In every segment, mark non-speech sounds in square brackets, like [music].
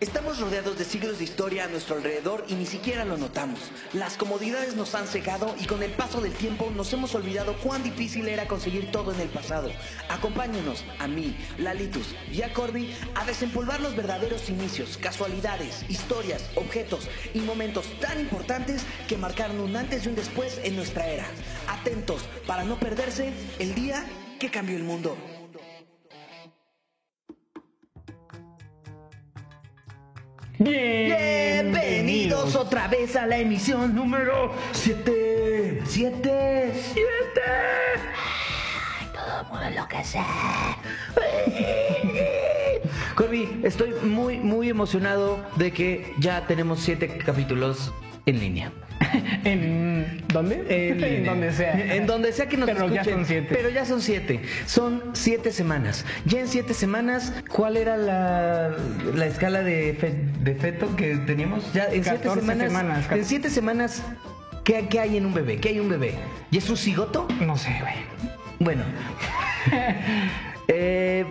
Estamos rodeados de siglos de historia a nuestro alrededor y ni siquiera lo notamos. Las comodidades nos han cegado y con el paso del tiempo nos hemos olvidado cuán difícil era conseguir todo en el pasado. Acompáñenos a mí, Lalitus y a Corby a desempolvar los verdaderos inicios, casualidades, historias, objetos y momentos tan importantes que marcaron un antes y un después en nuestra era. Atentos para no perderse el día que cambió el mundo. Bienvenidos otra vez a la emisión número 7. 7. 7. Todo el mundo enloquece. [laughs] Corby, estoy muy, muy emocionado de que ya tenemos 7 capítulos en línea. [laughs] ¿En dónde? En, donde sea. En donde sea que nos Pero ya escuchen. son siete. Pero ya son siete. Son siete semanas. Ya en siete semanas, ¿cuál era la, la escala de, fe- de feto que teníamos? Ya en siete 14 semanas. semanas. En siete semanas, ¿qué, qué hay en un bebé? ¿Qué hay en un bebé? ¿Y es un cigoto? No sé, güey. Bueno. [laughs] eh,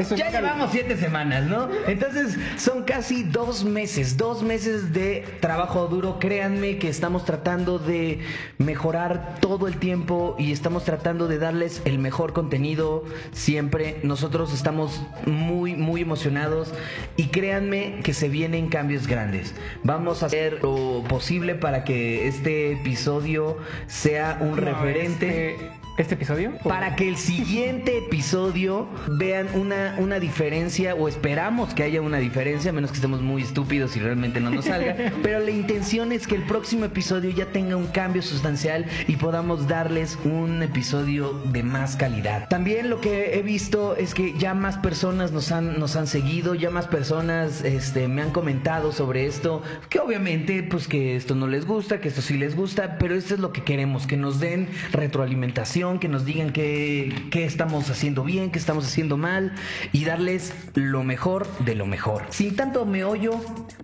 Eso ya llevamos siete semanas, ¿no? Entonces son casi dos meses, dos meses de trabajo duro. Créanme que estamos tratando de mejorar todo el tiempo y estamos tratando de darles el mejor contenido siempre. Nosotros estamos muy, muy emocionados y créanme que se vienen cambios grandes. Vamos a hacer lo posible para que este episodio sea un No, referente. Este, ¿Este episodio? Para que el siguiente episodio vean una, una diferencia, o esperamos que haya una diferencia, a menos que estemos muy estúpidos y realmente no nos salga. [laughs] pero la intención es que el próximo episodio ya tenga un cambio sustancial y podamos darles un episodio de más calidad. También lo que he visto es que ya más personas nos han, nos han seguido, ya más personas este, me han comentado sobre esto, que obviamente pues que esto no les gusta, que esto sí les gusta, pero esto es lo que queremos, que nos den retroalimentación, que nos digan qué, qué estamos haciendo bien, qué estamos haciendo mal y darles lo mejor de lo mejor. Sin tanto meollo,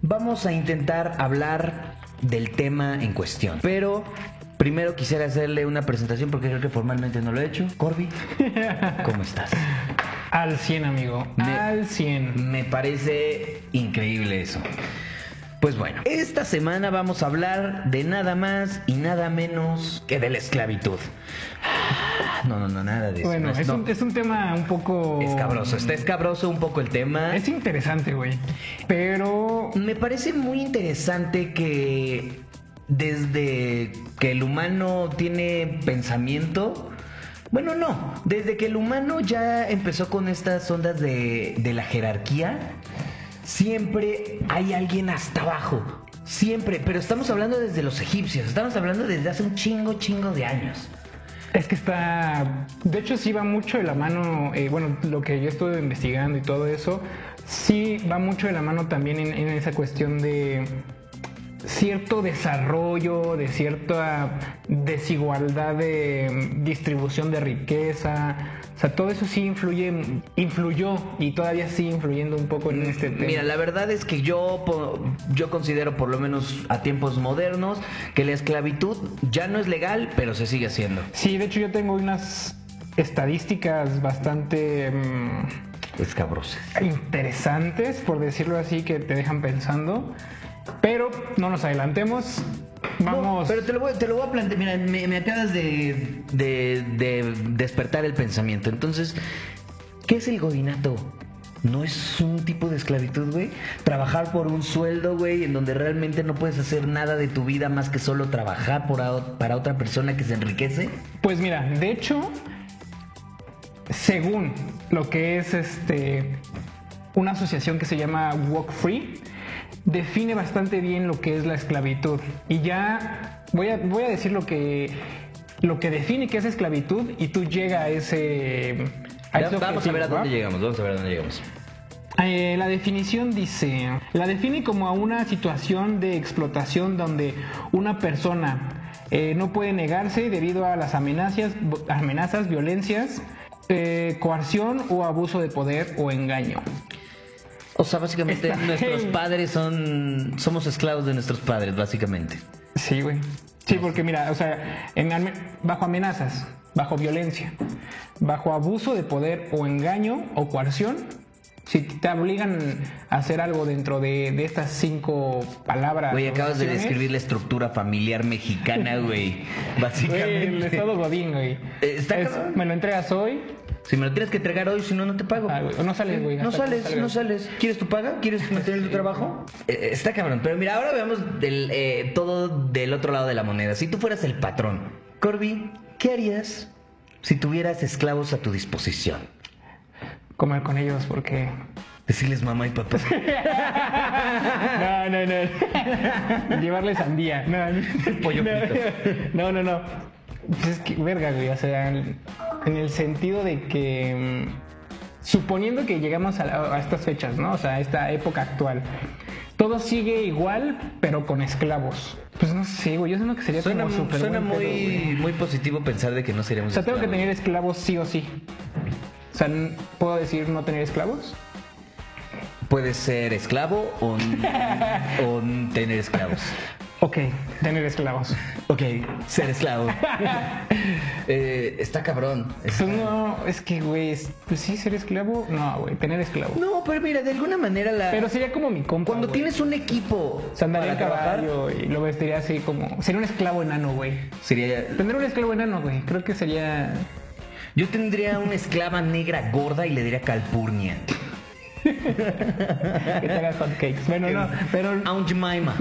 vamos a intentar hablar del tema en cuestión. Pero primero quisiera hacerle una presentación porque creo que formalmente no lo he hecho. Corby, ¿cómo estás? Al 100, amigo. Me- Al 100. Me parece increíble eso. Pues bueno, esta semana vamos a hablar de nada más y nada menos que de la esclavitud. No, no, no, nada de eso. Bueno, no es, un, es un tema un poco... Escabroso, está escabroso un poco el tema. Es interesante, güey. Pero... Me parece muy interesante que desde que el humano tiene pensamiento, bueno, no, desde que el humano ya empezó con estas ondas de, de la jerarquía, siempre hay alguien hasta abajo. Siempre, pero estamos hablando desde los egipcios, estamos hablando desde hace un chingo, chingo de años. Es que está. De hecho, sí va mucho de la mano. eh, bueno, lo que yo estuve investigando y todo eso, sí va mucho de la mano también en, en esa cuestión de cierto desarrollo, de cierta desigualdad de mm, distribución de riqueza. O sea, todo eso sí influye, influyó y todavía sigue influyendo un poco en este tema. Mira, la verdad es que yo, yo considero, por lo menos a tiempos modernos, que la esclavitud ya no es legal, pero se sigue haciendo. Sí, de hecho yo tengo unas estadísticas bastante mm, Escabrosas. interesantes, por decirlo así, que te dejan pensando. Pero no nos adelantemos. Vamos. No, pero te lo voy, te lo voy a plantear. Mira, me, me acabas de, de- de despertar el pensamiento. Entonces, ¿qué es el godinato? ¿No es un tipo de esclavitud, güey? Trabajar por un sueldo, güey, en donde realmente no puedes hacer nada de tu vida más que solo trabajar por a- para otra persona que se enriquece. Pues mira, de hecho, según lo que es este una asociación que se llama Walk Free, define bastante bien lo que es la esclavitud. Y ya voy a, voy a decir lo que lo que define qué es esclavitud y tú llega a ese a ese vamos a ver a ¿va? dónde llegamos, vamos a ver a dónde llegamos. Eh, la definición dice, la define como a una situación de explotación donde una persona eh, no puede negarse debido a las amenazas, amenazas violencias, eh, coerción o abuso de poder o engaño. O sea, básicamente Está [laughs] nuestros heavy. padres son... Somos esclavos de nuestros padres, básicamente. Sí, güey. Sí, porque mira, o sea, en bajo amenazas, bajo violencia, bajo abuso de poder o engaño o coerción, Si te obligan a hacer algo dentro de, de estas cinco palabras. Güey, acabas de describir la estructura familiar mexicana, güey. [laughs] Güey, Básicamente. el estado godín, güey. Eh, está Es, me lo entregas hoy. Si me lo tienes que entregar hoy, si no, no te pago. Ah, güey, no sales, güey, No sales, no sales. ¿Quieres tu paga? ¿Quieres mantener tu trabajo? Eh, está cabrón. Pero mira, ahora veamos del, eh, todo del otro lado de la moneda. Si tú fueras el patrón, Corby, ¿qué harías si tuvieras esclavos a tu disposición? Comer con ellos porque. Decirles mamá y papá. [laughs] No, no, no. Llevarle sandía. No, no. Pollo no, frito. No, no, no. Pues es que, verga, güey. O sea, en el sentido de que. mm, Suponiendo que llegamos a, estas fechas, ¿no? O sea, a esta época actual. Todo sigue igual, pero con esclavos. Pues no sé, güey. Yo siento que sería Suena, como súper suena pedo, muy, muy positivo pensar de que no O seríamos sea, tengo que tener esclavos sí o sí. O sea, ¿puedo decir no tener esclavos? Puedes ser esclavo o, [laughs] o tener esclavos. Ok, tener esclavos. Ok, ser esclavo. [laughs] Eh, está cabrón. Es- Pues no, es que, güey, es- pues sí, ser esclavo. No, güey, tener esclavo. No, pero mira, de alguna manera la... Pero sería como mi compa. cuando güey. tienes un equipo Se andaría en para trabajar, caballo y lo vestiría así como. Sería un esclavo enano, güey. sería... Tener un esclavo enano, güey. Creo que sería. Yo tendría una esclava negra gorda y le diría calpurnia. [laughs] Que te haga hotcakes. Bueno, no, pero. Aunt Jemima.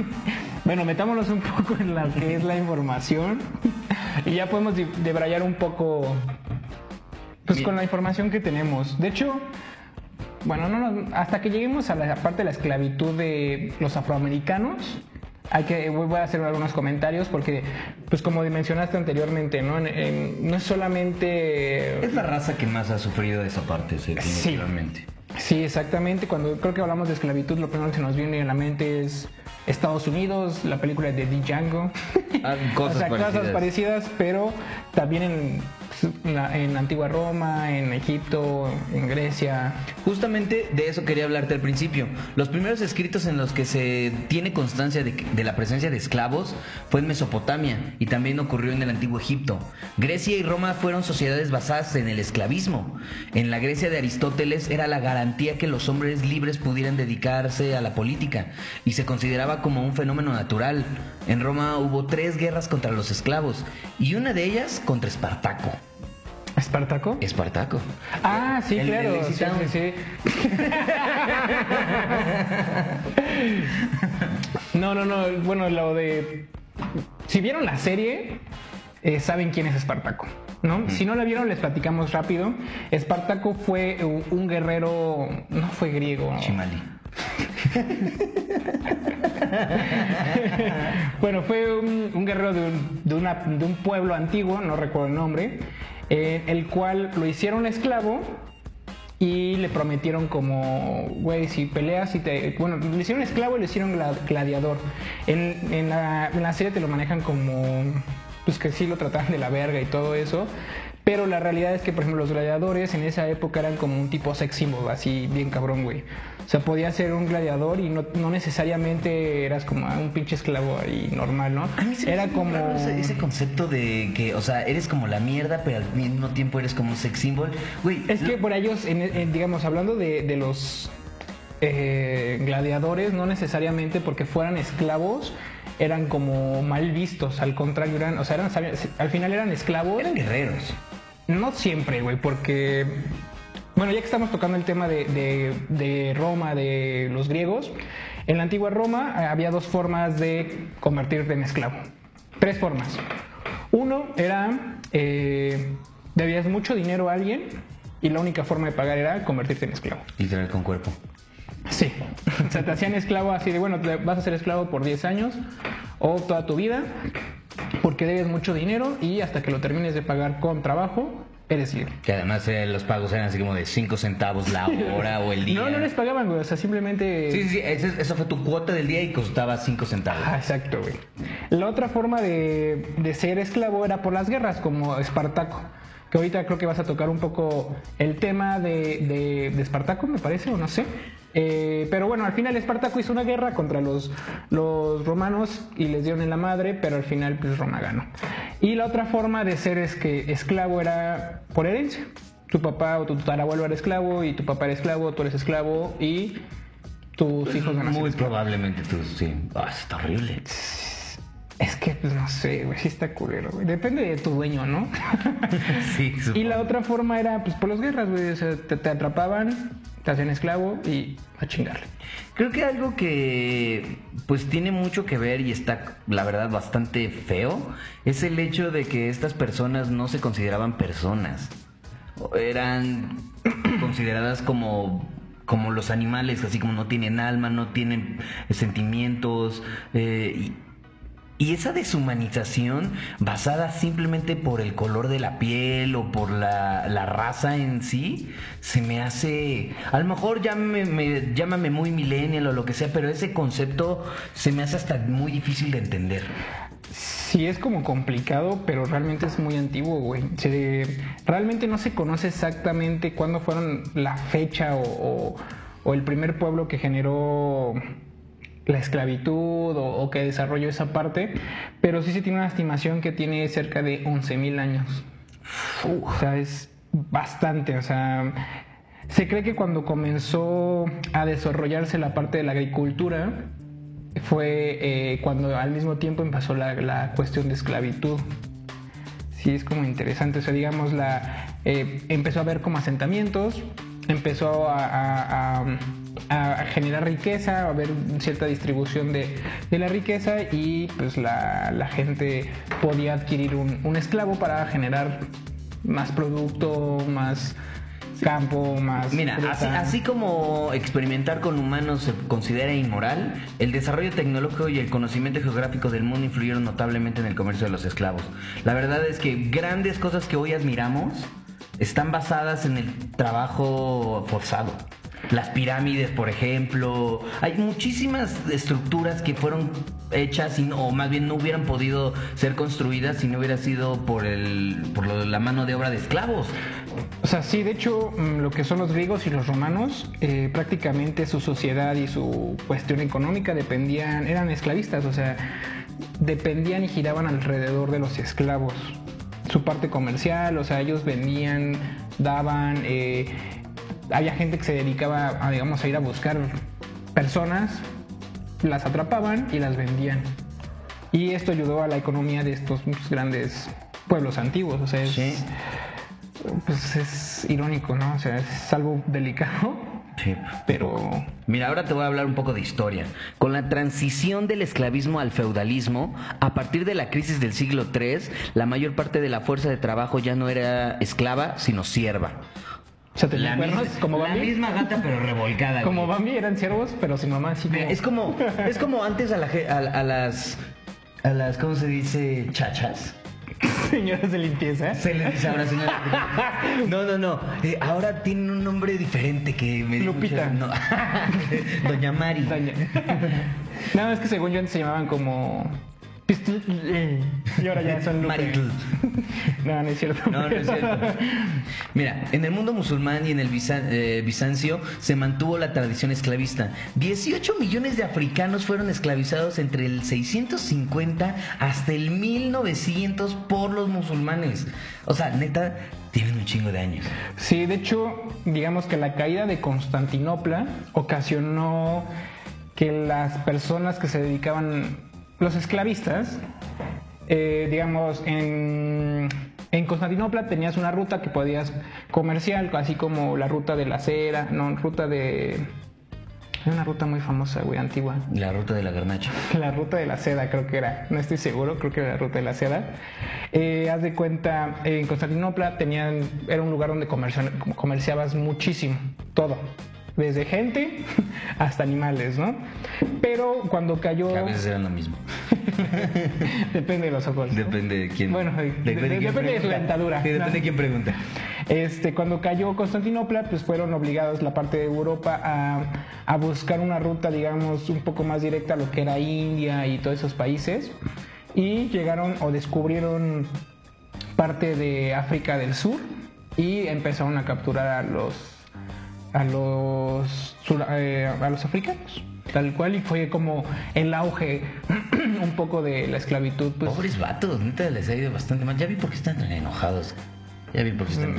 Bueno, metámonos un poco en lo que es la información. Y ya podemos de- debrayar un poco. Pues Bien. con la información que tenemos. De hecho. Bueno, no, no, hasta que lleguemos a la parte de la esclavitud de los afroamericanos, hay que voy a hacer algunos comentarios porque, pues como mencionaste anteriormente, no, En- en- no es solamente Es la raza que más ha sufrido esa parte, sí, Sí. definitivamente. Sí, exactamente. Cuando creo que hablamos de esclavitud, lo primero que se nos viene a la mente es Estados Unidos, la película de Django. Ah, cosas [laughs] o sea, parecidas. cosas parecidas, pero también en, en Antigua Roma, en Egipto, en Grecia. Justamente de eso quería hablarte al principio. Los primeros escritos en los que se tiene constancia de, la presencia de esclavos fue en Mesopotamia y también ocurrió en el antiguo Egipto. Grecia y Roma fueron sociedades basadas en el esclavismo. En la Grecia de Aristóteles era la garantía que los hombres libres pudieran dedicarse a la política y se consideraba como un fenómeno natural. En Roma hubo tres guerras contra los esclavos y una de ellas contra Espartaco. ¿Espartaco? Espartaco. Ah, sí, El- claro. el sí, sí, sí. No, no, no. Bueno, lo de. Si vieron la serie, eh, saben quién es Espartaco. ¿no? Si no la vieron, les platicamos rápido. Espartaco fue un, un guerrero. No fue griego. Chimali. [laughs] bueno, fue un, un guerrero de un, de una- de un pueblo antiguo, no recuerdo el nombre, eh, el cual lo hicieron esclavo y le prometieron como, güey, si peleas y te... Bueno, le hicieron esclavo y le hicieron gla- gladiador. En, en la serie te lo manejan como, pues que sí lo trataban de la verga y todo eso. Pero la realidad es que, por ejemplo, los gladiadores en esa época eran como un tipo sex symbol, así bien cabrón, güey. O sea, podía ser un gladiador y no, no necesariamente eras como un pinche esclavo ahí normal, ¿no? A mí se me Era muy como... raro ese, ese concepto de que, o sea, eres como la mierda, pero al mismo tiempo eres como un sex symbol. Güey, Es que por ellos, en- en- digamos, hablando de, de los eh, gladiadores, no necesariamente porque fueran esclavos, eran como mal vistos, al contrario, eran, o sea, eran, al final eran esclavos. eran guerreros. No siempre, güey, porque. Bueno, ya que estamos tocando el tema de, de- Roma, de los griegos, en la antigua Roma eh, había dos formas de convertirte en esclavo. Tres formas. Uno era. eh, debías mucho dinero a alguien y la única forma de pagar era convertirte en esclavo. Literal con cuerpo. Sí. O sea, te hacían esclavo así de, bueno, te vas a ser esclavo por 10 años o toda tu vida porque debes mucho dinero y hasta que lo termines de pagar con trabajo, eres libre. Que además eh, los pagos eran así como de 5 centavos la hora o el [laughs] día. No, no les pagaban, güey. O sea, simplemente. Sí, sí, eso fue tu cuota del día y costaba 5 centavos. Ah, exacto, güey. La otra forma de, de ser esclavo era por las guerras, como Espartaco. Que ahorita creo que vas a tocar un poco el tema de, de, de Espartaco, me parece, o no sé. Eh, pero bueno, al final Espartaco hizo una guerra contra los, los romanos y les dieron en la madre, pero al final pues Roma ganó. Y la otra forma de ser es que esclavo era por herencia. tu papá o tu tatarabuelo era esclavo y tu papá era esclavo, tú eres esclavo y tus hijos van a ser Muy esclavos. probablemente tú, sí. Ah, está horrible. Es que, pues no sé, güey, sí está culero, güey. Depende de tu dueño, ¿no? [laughs] Sí, y la otra forma era, pues, por las guerras, güey. O sea, te, te atrapaban, te hacían esclavo y a chingarle. Creo que algo que pues tiene mucho que ver y está la verdad bastante feo es el hecho de que estas personas no se consideraban personas. Eran [coughs] consideradas como como los animales, así como no tienen alma, no tienen sentimientos eh, y, esa deshumanización basada simplemente por el color de la piel o por la, la raza en sí, se me hace, a lo mejor llámame, me- llámame muy millennial o lo que sea, pero ese concepto se me hace hasta muy difícil de entender. Sí es como complicado, pero realmente es muy antiguo, güey. Realmente no se conoce exactamente cuándo fueron la fecha o el primer pueblo que generó la esclavitud o, o que desarrolló esa parte, pero sí se tiene una estimación que tiene cerca de 11.000 años. O sea, es bastante, o sea... Se cree que cuando comenzó a desarrollarse la parte de la agricultura, fue eh, cuando al mismo tiempo empezó la, la cuestión de esclavitud. Sí, es como interesante. O sea, digamos, la, eh, empezó a haber como asentamientos, empezó a, a- a- a generar riqueza, a haber cierta distribución de, de la riqueza y pues la, la gente podía adquirir un, un esclavo para generar más producto, más campo, más... Mira, así, así como experimentar con humanos se considera inmoral, el desarrollo tecnológico y el conocimiento geográfico del mundo influyeron notablemente en el comercio de los esclavos. La verdad es que grandes cosas que hoy admiramos están basadas en el trabajo forzado. Las pirámides, por ejemplo. Hay muchísimas estructuras que fueron hechas y no- o más bien no hubieran podido ser construidas si no hubiera sido por, el, por la mano de obra de esclavos. O sea, sí, de hecho, mm, lo que son los griegos y los romanos, eh, prácticamente su sociedad y su cuestión económica dependían, eran esclavistas, o sea, dependían y giraban alrededor de los esclavos. Su parte comercial, o sea, ellos vendían, daban, eh, había gente que se dedicaba a, digamos, a ir a buscar personas, las atrapaban y las vendían. Y esto ayudó a la economía de estos grandes pueblos antiguos, o sea, es, Sí. pues es irónico, ¿no? O sea, es algo delicado, Sí. pero Mira, ahora te voy a hablar un poco de historia. Con la transición del esclavismo al feudalismo, a partir de la crisis del siglo III, la mayor parte de la fuerza de trabajo ya no era esclava, sino sierva. O sea, tenían La cuernos misma- como la Bambi. misma gata pero revolcada. Como güey. Bambi eran siervos, pero sin mamá así como... Es como es como antes a, la a, a las a las ¿cómo se dice? chachas. [laughs] señoras de limpieza. Se les dice ahora señora. No, no, no. Eh, ahora tienen un nombre diferente que me Lupita. no. [laughs] Doña Mari. Doña. [laughs] No, es que según yo antes se llamaban como... [laughs] Y ahora ya son. [laughs] No, no es cierto. No, no es cierto. [laughs] Mira, en el mundo musulmán y en el eh, Bizancio se mantuvo la tradición esclavista. 18 millones de africanos fueron esclavizados entre el 650 hasta el 1900 por los musulmanes. O sea, neta, tienen un chingo de años. Sí, de hecho, digamos que la caída de Constantinopla ocasionó que las personas que se dedicaban, los esclavistas, eh, digamos, en, en Constantinopla tenías una ruta que podías comercial, así como la ruta de la cera, no, ruta de... Hay una ruta muy famosa, güey, antigua. La ruta de la garnacha. La ruta de la seda creo que era, no estoy seguro, creo que era la ruta de la seda. Eh, haz de cuenta, en Constantinopla tenían, era un lugar donde comercia- comerciabas muchísimo, todo, desde gente [laughs] hasta animales, ¿no? Pero cuando cayó, Que a veces eran lo mismo. [laughs] depende de los ojos. ¿no? Depende de quién. Bueno, de- de- quién depende de pregunta. dentadura. Sí, depende No. de quién pregunta. Este, cuando cayó Constantinopla, pues fueron obligados la parte de Europa a, a buscar una ruta, digamos, un poco más directa a lo que era India y todos esos países. Y llegaron o descubrieron parte de África del Sur y empezaron a capturar a los a los sur- eh, a los africanos tal cual y fue como el auge [clears throat] un poco de la esclavitud pues Pobres vatos, neta les ha ido bastante mal. Ya vi por qué están tan enojados. ya vi por qué están.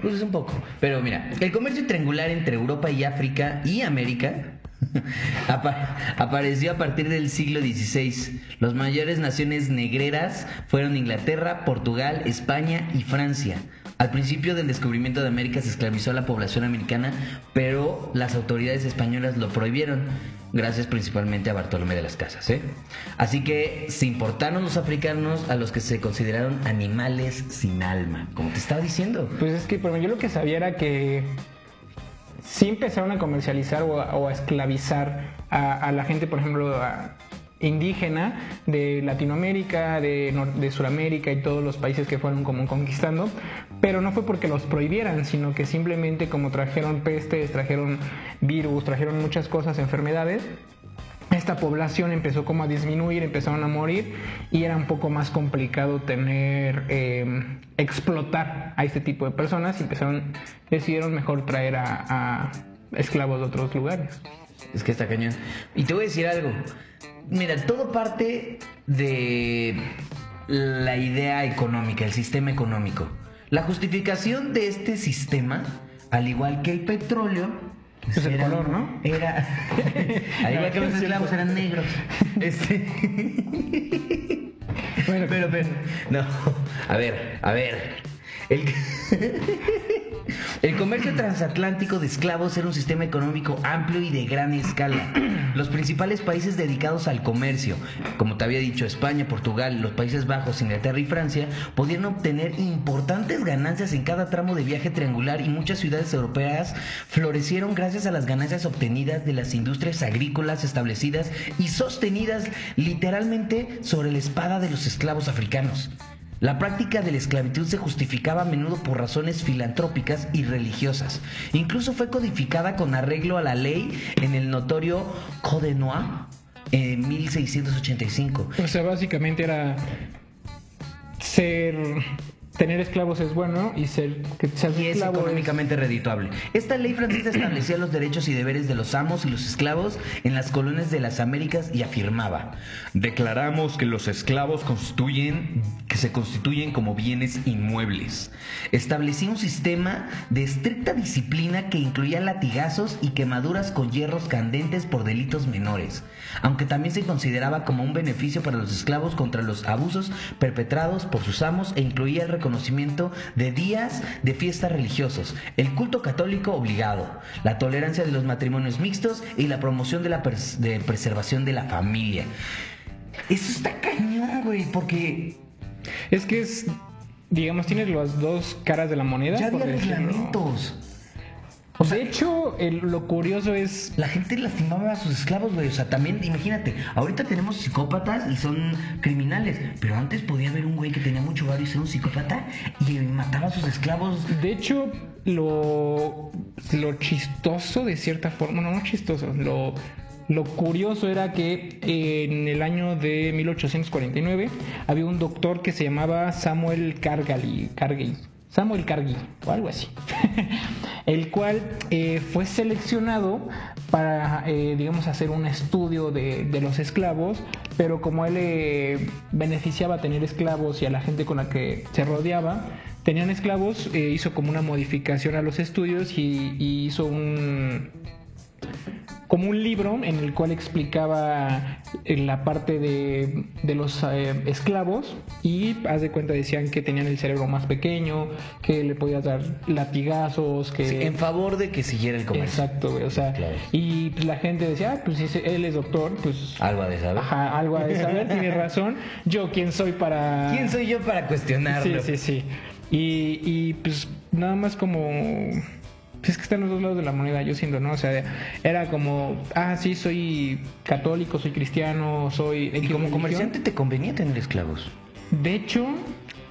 Pues es un poco. Pero mira, el comercio triangular entre Europa y África y América [laughs] apa- apareció a partir del siglo XVI. Las mayores naciones negreras fueron Inglaterra, Portugal, España y Francia. Al principio del descubrimiento de América se esclavizó a la población americana, pero las autoridades españolas lo prohibieron, gracias principalmente a Bartolomé de las Casas. ¿eh? Así que se importaron los africanos a los que se consideraron animales sin alma, como te estaba diciendo. Pues es que, yo lo que sabía era que sí empezaron a comercializar o a, esclavizar a, la gente, por ejemplo, indígena de Latinoamérica, de, de Sudamérica y todos los países que fueron como conquistando, pero no fue porque los prohibieran, sino que simplemente como trajeron pestes, trajeron virus, trajeron muchas cosas, enfermedades, esta población empezó como a disminuir, empezaron a morir y era un poco más complicado tener, eh, explotar a este tipo de personas y empezaron, decidieron mejor traer a, a esclavos de otros lugares. Es que está cañón. Y te voy a decir algo. Mira, todo parte de la idea económica, el sistema económico. La justificación de este sistema, al igual que el petróleo, pues Es el era- color, ¿no? Era. [laughs] al igual que los Es esclavos eran negros. Este. Bueno, [laughs] Pero, pero, no. A ver, a ver. El, [laughs] el comercio transatlántico de esclavos era un sistema económico amplio y de gran escala. Los principales países dedicados al comercio, como te había dicho, España, Portugal, los Países Bajos, Inglaterra y Francia, podían obtener importantes ganancias en cada tramo de viaje triangular y muchas ciudades europeas florecieron gracias a las ganancias obtenidas de las industrias agrícolas establecidas y sostenidas literalmente sobre la espada de los esclavos africanos. La práctica de la esclavitud se justificaba a menudo por razones filantrópicas y religiosas. Incluso fue codificada con arreglo a la ley en el notorio Code Noir en 1685. o sea, básicamente era ser, tener esclavos es bueno y ser que seas y es esclavo es- económicamente redituable. Esta ley francesa establecía los derechos y deberes de los amos y los esclavos en las colonias de las Américas y afirmaba: Declaramos que los esclavos constituyen que se constituyen como bienes inmuebles. Establecía un sistema de estricta disciplina que incluía latigazos y quemaduras con hierros candentes por delitos menores, aunque también se consideraba como un beneficio para los esclavos contra los abusos perpetrados por sus amos e incluía el reconocimiento de días de fiestas religiosos, el culto católico obligado, la tolerancia de los matrimonios mixtos y la promoción de la de preservación de la familia. Eso está cañón, güey, porque Es que es, digamos, tiene las dos caras de la moneda. ya había decirlo. Reglamentos. de hecho, el- lo curioso es La gente lastimaba a sus esclavos, güey. O sea, también, imagínate, ahorita tenemos psicópatas y son criminales. Pero antes podía haber un güey que tenía mucho barrio y ser un psicópata y mataba a sus esclavos. De hecho, lo, lo chistoso de cierta forma, no, no chistoso, lo, lo curioso era que en el año de 1849 había un doctor que se llamaba Samuel Cargali, Cargill, Samuel Cargill o algo así, [laughs] el cual eh, fue seleccionado para, eh, digamos, hacer un estudio de, de los esclavos, pero como él eh, beneficiaba tener esclavos y a la gente con la que se rodeaba, tenían esclavos, hizo como una modificación a los estudios y hizo un como un libro en el cual explicaba eh, la parte de, de los eh, esclavos y haz de cuenta decían que tenían el cerebro más pequeño, que le podías dar latigazos, que Sí, en favor de que siguiera el comercio. exacto, güey, o sea, Claro. y pues, la gente decía, ah, pues si él es doctor, pues Algo ha de saber. ajá, algo a de saber, [laughs] tiene razón. Yo quién soy para ¿Quién soy yo para cuestionarlo? Sí, sí, sí. Y, y pues nada más como... pues, es que están los dos lados de la moneda, yo siento, ¿no? O sea, era como, ah, sí, soy católico, soy cristiano, soy... Y como religión. comerciante te convenía tener esclavos. De hecho,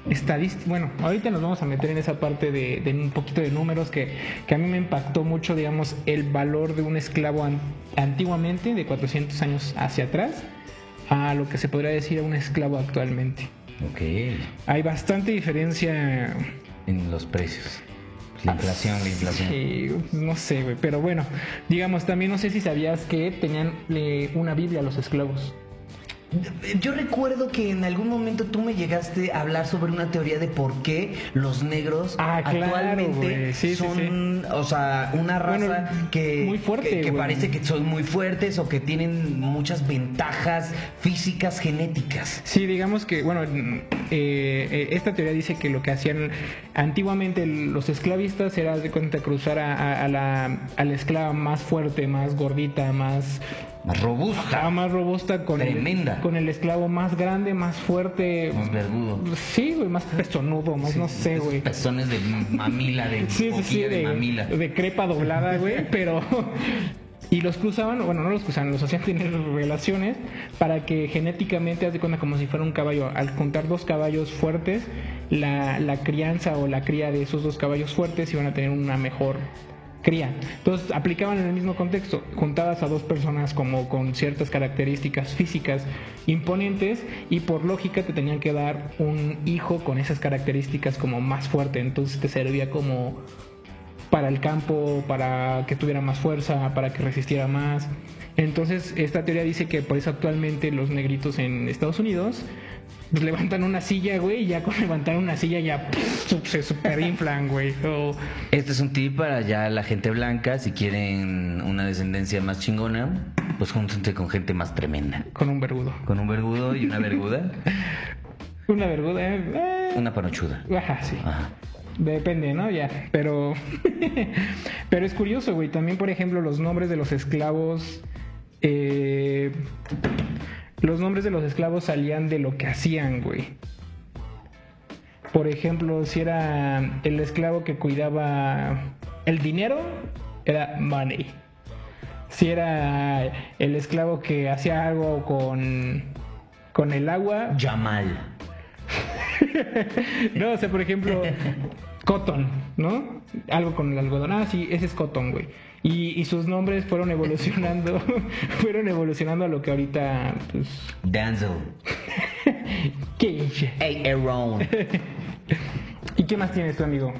estadística, bueno, ahorita nos vamos a meter en esa parte de, de un poquito de números que, que a mí me impactó mucho, digamos, el valor de un esclavo an- antiguamente, de 400 años hacia atrás, a lo que se podría decir a un esclavo actualmente. Ok. Hay bastante diferencia En los precios. La inflación, la inflación. No sé, güey. Pero bueno, digamos, también no sé si sabías que tenían eh, una Biblia los esclavos. Yo recuerdo que en algún momento tú me llegaste a hablar sobre una teoría de por qué los negros Ah, claro, actualmente güey. Sí, sí, son, o sea, una raza Bueno, que, muy fuerte, que, parece que son muy fuertes o que tienen muchas ventajas físicas genéticas. Sí, digamos que, bueno, eh, eh, esta teoría dice que lo que hacían antiguamente los esclavistas era de cuenta cruzar a, a- a la, a la esclava más fuerte, más gordita, más, Más robusta, ajá, más robusta con Tremenda. el, con el esclavo más grande, más fuerte. más. Sí, güey, más pezonudo, más no sé, güey. Pezones de mamila, de [laughs] Sí, sí, sí, boquilla de, de, mamila. de crepa doblada, güey, [laughs] pero... [laughs] Y los cruzaban, bueno, no los cruzaban, los hacían tener relaciones para que genéticamente, haz de cuenta como si fuera un caballo. Al juntar dos caballos fuertes, la, la crianza o la cría de esos dos caballos fuertes iban a tener una mejor cría. Entonces aplicaban en el mismo contexto, juntabas a dos personas como con ciertas características físicas imponentes y por lógica te tenían que dar un hijo con esas características como más fuerte, entonces te servía como para el campo, para que tuviera más fuerza, para que resistiera más. Entonces, esta teoría dice que por eso actualmente los negritos en Estados Unidos pues, levantan una silla, güey, y ya con levantar una silla ya pff, se superinflan, güey. O- Este es un tip para ya la gente blanca, si quieren una descendencia más chingona, pues júntense con gente más tremenda. con un vergudo. Con un vergudo y una verguda, [laughs] Una verguda, eh, una panochuda. Ajá, sí. Ajá. Depende, ¿no? Ya, pero [laughs] pero es curioso, güey. También, por ejemplo, los nombres de los esclavos eh, los nombres de los esclavos salían de lo que hacían, güey. Por ejemplo, si era el esclavo que cuidaba el dinero, era money. Si era el esclavo que hacía algo con con el agua, Yamal. [laughs] no, o sea, por ejemplo, cotton, ¿no? Algo con el algodón. Ah, sí, ese es cotton, güey. Y, y sus nombres fueron evolucionando, [laughs] fueron evolucionando a lo que ahorita, pues, Denzel. [laughs] ¿qué? Hey, Aaron. [laughs] ¿Y qué más tienes tú, amigo?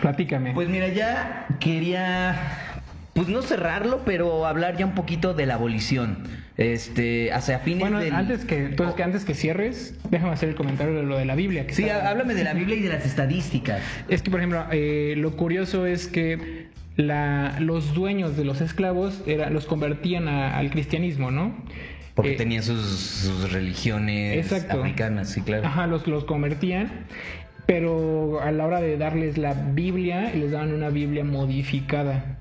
Platícame. Pues mira, ya quería, pues no cerrarlo, pero hablar ya un poquito de la abolición. Este, hacia fines bueno, del... antes que, entonces, que antes que cierres, déjame hacer el comentario de lo de la Biblia. Que Sí, está- háblame de la Biblia y de las estadísticas. Es que, por ejemplo, eh, lo curioso es que la, los dueños de los esclavos era, los convertían a- al cristianismo, ¿no? Porque Eh, tenían sus, sus religiones Exacto. africanas, sí, claro. Ajá, los, los convertían, pero a la hora de darles la Biblia, les daban una Biblia modificada,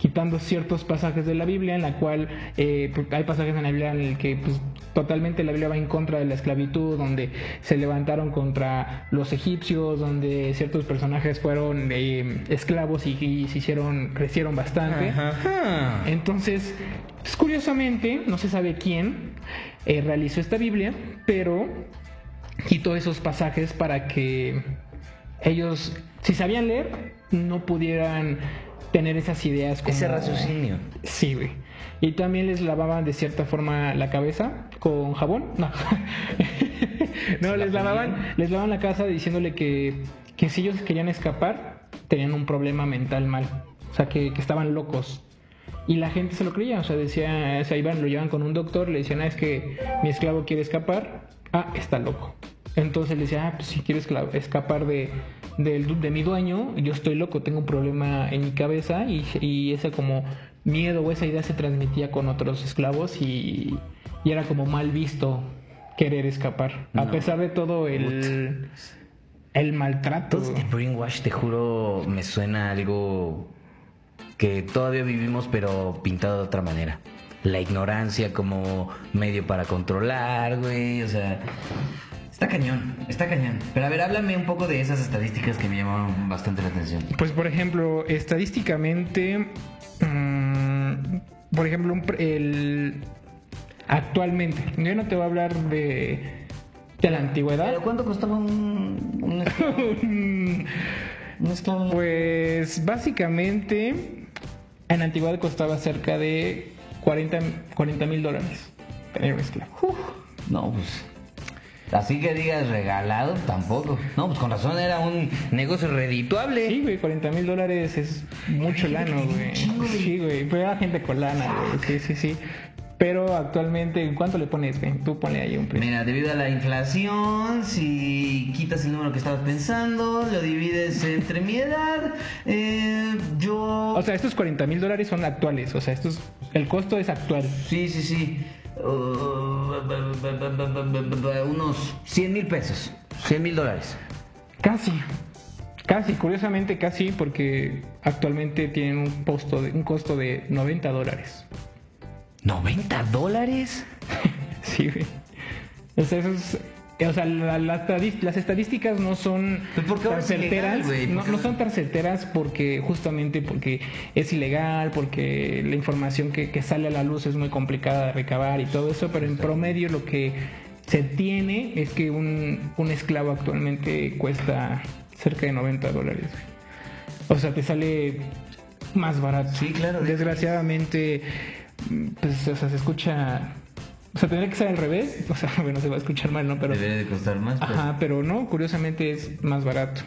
quitando ciertos pasajes de la Biblia, en la cual eh, pues, hay pasajes en la Biblia en el que pues, totalmente la Biblia va en contra de la esclavitud, donde se levantaron contra los egipcios, donde ciertos personajes fueron eh, esclavos y, y se hicieron, crecieron bastante. Ajá. Entonces, pues, curiosamente, no se sabe quién eh, realizó esta Biblia, pero quitó esos pasajes para que ellos, si sabían leer, no pudieran tener esas ideas como... Ese raciocinio. Sí, güey. Y también les lavaban de cierta forma la cabeza con jabón. No. [laughs] no, les lavaban, les lavaban la casa diciéndole que, que si ellos querían escapar, tenían un problema mental mal. O sea, que, que estaban locos. Y la gente se lo creía, o sea, decía, o sea, iban, lo llevan con un doctor, le decían, ah, es que mi esclavo quiere escapar, ah, está loco. Entonces le decía, ah, pues si quiero escla- escapar de, del de mi dueño, yo estoy loco, tengo un problema en mi cabeza y, y ese como miedo o esa idea se transmitía con otros esclavos y, y era como mal visto querer escapar, a pesar de todo el, el maltrato. Todo este brainwash, te juro, me suena algo que todavía vivimos, pero pintado de otra manera. La ignorancia como medio para controlar, güey, o sea... Está cañón, está cañón. Pero a ver, háblame un poco de esas estadísticas que me llamaron bastante la atención. Pues por ejemplo, estadísticamente, mm, por ejemplo, el, actualmente, yo no te voy a hablar de, de la antigüedad, ¿Pero cuánto costaba un, un [laughs] esclavo? Un esclavo? pues básicamente en la antigüedad costaba cerca de 40 mil dólares tener un esclavo. No, pues... Así que digas regalado, tampoco. No, pues con razón era un negocio redituable. Sí, güey, 40 mil dólares es mucho lano, güey. Sí, güey, pero era gente con lana, güey. Sí, sí, sí. Pero actualmente, ¿cuánto le pones, güey? Tú ponle ahí un precio. Mira, debido a la inflación, si quitas el número que estabas pensando, lo divides entre mi edad, eh, yo... O sea, estos 40 mil dólares son actuales. O sea, estos, el costo es actual. Sí, sí, sí. Unos 100 mil pesos. 100 mil dólares. Casi. Casi, curiosamente casi, porque actualmente tienen un, costo de, un costo de 90 dólares. ¿90 dólares? [laughs] sí, güey. O sea, eso es- o sea, la- la estadis- las estadísticas no son Pues tan ilegal, certeras. güey, no, son tan certeras porque justamente porque es ilegal, porque la información que, que sale a la luz es muy complicada de recabar y todo eso, pero en promedio lo que se tiene es que un, un esclavo actualmente cuesta cerca de 90 dólares. O sea, te sale más barato. Sí, claro, de- Desgraciadamente, mm, pues, o sea, se escucha... O [laughs] sea, tendría que ser al revés. O sea, [laughs] bueno, se va a escuchar mal, ¿no? Pero... Debería de costar más. pero- Ajá, pero no, curiosamente es más barato.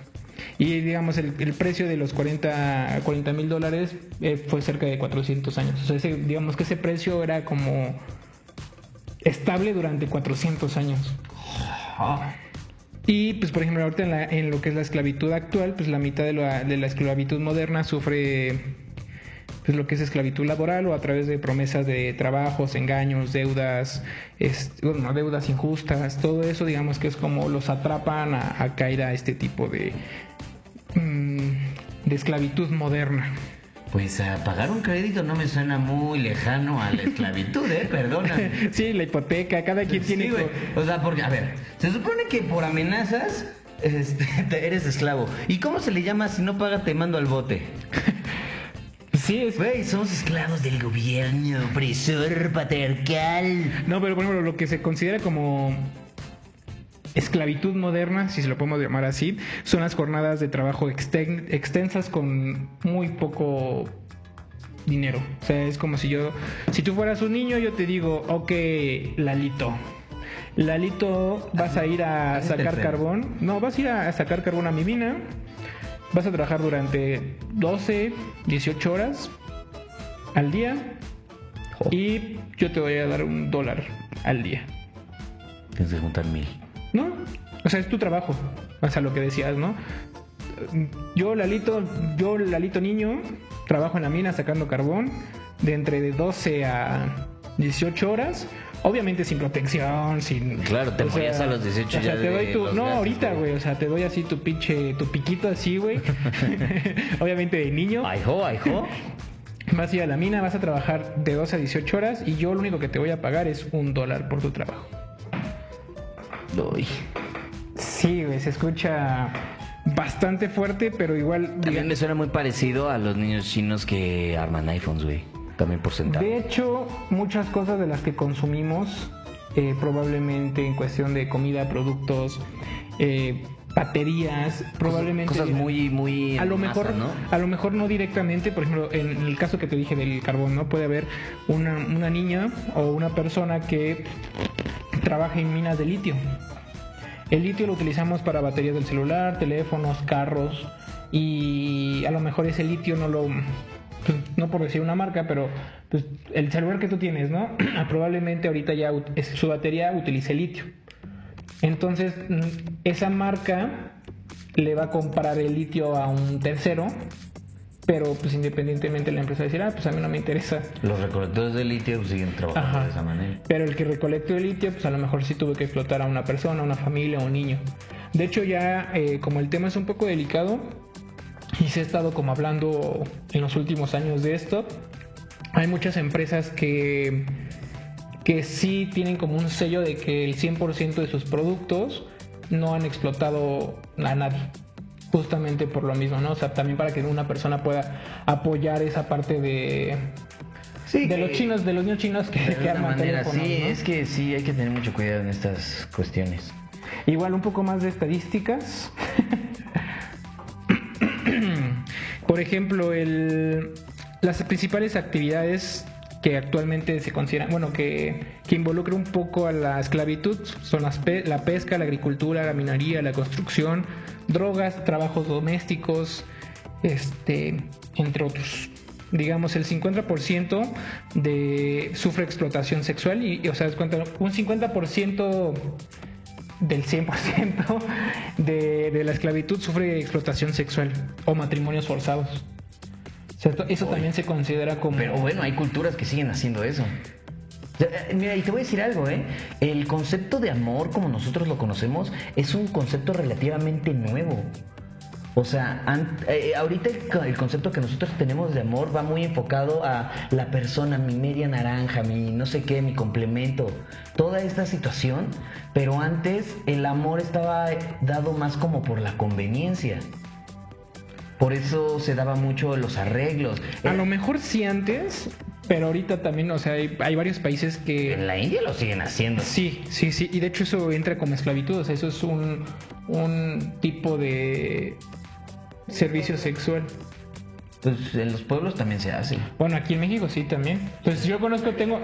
Y digamos, el, el precio de los 40 mil dólares eh, fue cerca de 400 años. O sea, ese- digamos que ese precio era como estable durante 400 años. Y pues por ejemplo ahorita en, la- en lo que es la esclavitud actual, pues la mitad de la, de la esclavitud moderna sufre pues lo que es esclavitud laboral o a través de promesas de trabajos, engaños, deudas, es- bueno, deudas injustas, todo eso digamos que es como los atrapan a, a caer a este tipo de, mm, de esclavitud moderna. Pues a pagar un crédito no me suena muy lejano a la esclavitud, ¿eh? Perdóname. [laughs] Sí, la hipoteca, cada quien tiene... Sí, güey. O sea, porque, a ver, se supone que por amenazas este, [laughs] te- eres esclavo. ¿Y cómo se le llama si no pagas te mando al bote? [laughs] Sí, es... Güey, somos esclavos del gobierno, opresor, patriarcal. No, pero por ejemplo, lo que se considera como esclavitud moderna, si se lo podemos llamar así, son las jornadas de trabajo exten- extensas con muy poco dinero. O sea, es como si yo, si tú fueras un niño, yo te digo, ok, Lalito. Lalito, vas a ir a sacar carbón. No, vas a ir a sacar carbón a mi mina. Vas a trabajar durante 12, 18 horas al día. Y yo te voy a dar un dólar al día. Tienes que juntar mil. ¿No? O sea, es tu trabajo. O sea, lo que decías, ¿no? Yo, Lalito, yo, Lalito niño, trabajo en la mina sacando carbón de entre de 12 a 18 horas. Obviamente sin protección, sin... Claro, te morías a los 18 o sea, ya te doy tu... No, gases, ahorita, güey. O sea, te doy así tu pinche... Tu piquito así, güey. [laughs] [laughs] Obviamente de niño. Aijo, aijo. [laughs] Vas a ir a la mina, vas a trabajar de 12 a 18 horas y yo lo único que te voy a pagar es un dólar por tu trabajo. Uy. Sí, güey, se escucha bastante fuerte, pero igual... También me suena muy parecido a los niños chinos que arman iPhones, güey. También por centavo. De hecho, muchas cosas de las que consumimos, eh, probablemente en cuestión de comida, productos, eh, baterías, probablemente... Cosas muy, muy. a lo mejor masa, ¿no? a lo mejor no directamente por ejemplo en el caso que te dije del carbón no puede haber una, una niña o una persona que trabaja en minas de litio el litio lo utilizamos para baterías del celular teléfonos carros y a lo mejor ese litio no lo pues, [clears throat] no por decir una marca pero pues, el celular que tú tienes no [clears throat] probablemente ahorita ya su batería utilice litio entonces, mm, esa marca le va a comprar el litio a un tercero, pero pues independientemente la empresa va a decir, ah, pues a mí no me interesa. Los recolectores de litio pues, siguen trabajando Ajá. de esa manera. Pero el que recolectó el litio, pues a lo mejor sí tuvo que explotar a una persona, a una familia o un niño. De hecho, ya eh, como el tema es un poco delicado, y se ha estado como hablando en los últimos años de esto, hay muchas empresas que, que sí tienen como un sello de que el 100% de sus productos no han explotado a nadie. Justamente por lo mismo, ¿no? O sea, también para que una persona pueda apoyar esa parte de, Sí, de los chinos, de los niños chinos que, De que arman manera, teléfonos, sí, ¿no? es que sí, hay que tener mucho cuidado en estas cuestiones. Igual un poco más de estadísticas. [laughs] Por ejemplo, las principales actividades que actualmente se consideran, bueno, que, que involucran un poco a la esclavitud son la pesca, la agricultura, la minería, la construcción, drogas, trabajos domésticos, este, entre otros. digamos, el 50% de sufre explotación sexual y, o sea, un 50% del 100% de, de la esclavitud sufre explotación sexual o matrimonios forzados. ¿Cierto? Eso también se considera como... Pero bueno, hay culturas que siguen haciendo eso. Eh, mira, y te voy a decir algo, ¿eh? El concepto de amor, como nosotros lo conocemos, es un concepto relativamente nuevo. O sea, eh, ahorita el, concepto que nosotros tenemos de amor va muy enfocado a la persona, mi media naranja, mi no sé qué, mi complemento, toda esta situación, pero antes el amor estaba dado más como por la conveniencia. Por eso se daba mucho los arreglos. A lo mejor sí antes, pero ahorita también, o sea, hay, varios países que... En la India lo siguen haciendo. Sí, sí, sí. Y de hecho eso entra como esclavitud. O sea, eso es un, un tipo de servicio sexual. Pues en los pueblos también se hace. Bueno, aquí en México sí también. Pues yo conozco, tengo,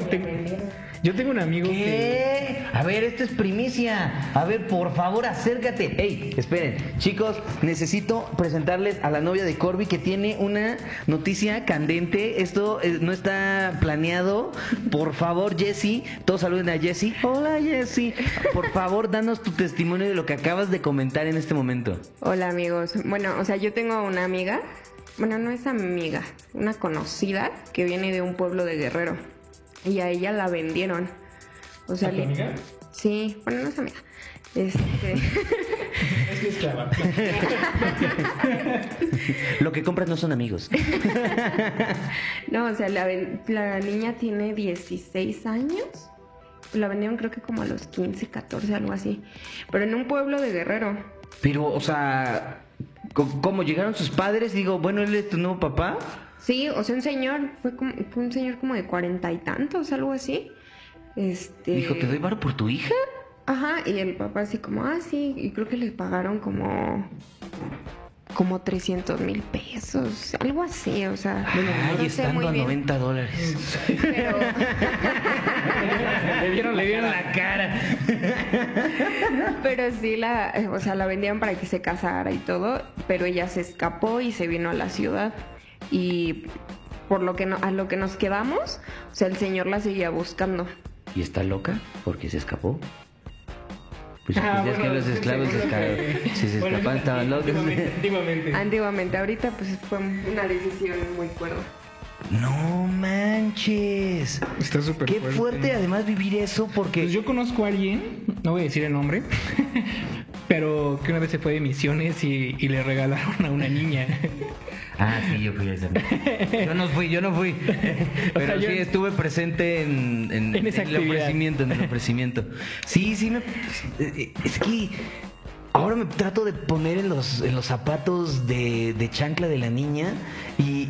yo tengo un amigo ¿Qué? A ver, esto es primicia. A ver, por favor, acércate. Ey, esperen, chicos, necesito presentarles a la novia de Corby que tiene una noticia candente. Esto eh, no está planeado. Por favor, Jesse, todos saluden a Jesse. Hola, Jesse. Por favor, danos tu testimonio de lo que acabas de comentar en este momento. Hola, amigos. Bueno, o sea, yo tengo una amiga bueno, no es amiga, una conocida que viene de un pueblo de Guerrero. Y a ella la vendieron. O sea, ¿A amiga? Sí, bueno, no es amiga. Este... [laughs] es que es clava. [laughs] Lo que compras no son amigos. [laughs] no, o sea, la, la niña tiene 16 años. La vendieron creo que como a los 15, 14, algo así. Pero en un pueblo de Guerrero. Pero, o sea, ¿Cómo llegaron sus padres? Digo, bueno, él es tu nuevo papá. Sí, o sea, un señor, fue, como, fue un señor como de cuarenta y tantos, algo así. Este... Dijo, ¿te doy varo por tu hija? Ajá, y el papá así como, ah, sí, y creo que le pagaron como como 300 mil pesos, algo así, o sea. Bueno, no estando a 90 dólares. Pero... le, dieron, le dieron la cara. pero sí, la, o sea, la vendían para que se casara y todo, pero ella se escapó y se vino a la ciudad. Y por lo que no, a lo que nos quedamos, o sea, el señor la seguía buscando. ¿Y está loca? porque se escapó? Pues ah, es que los esclavos si se escapaban estaban locos. Antiguamente, antiguamente. Ahorita pues fue una decisión muy cuerda. No manches. Está súper Qué fuerte. además vivir eso porque... Pues yo conozco a alguien, no voy a decir el nombre, [laughs] pero que una vez se fue de misiones y, y le regalaron a una niña. Ah, sí, yo fui ese. Yo no fui, yo no fui. [laughs] Pero sí estuve presente en, en, el ofrecimiento, en el ofrecimiento. Sí, sí, me, eh, es que ahora me trato de poner en los, en los zapatos de, de chancla de la niña y,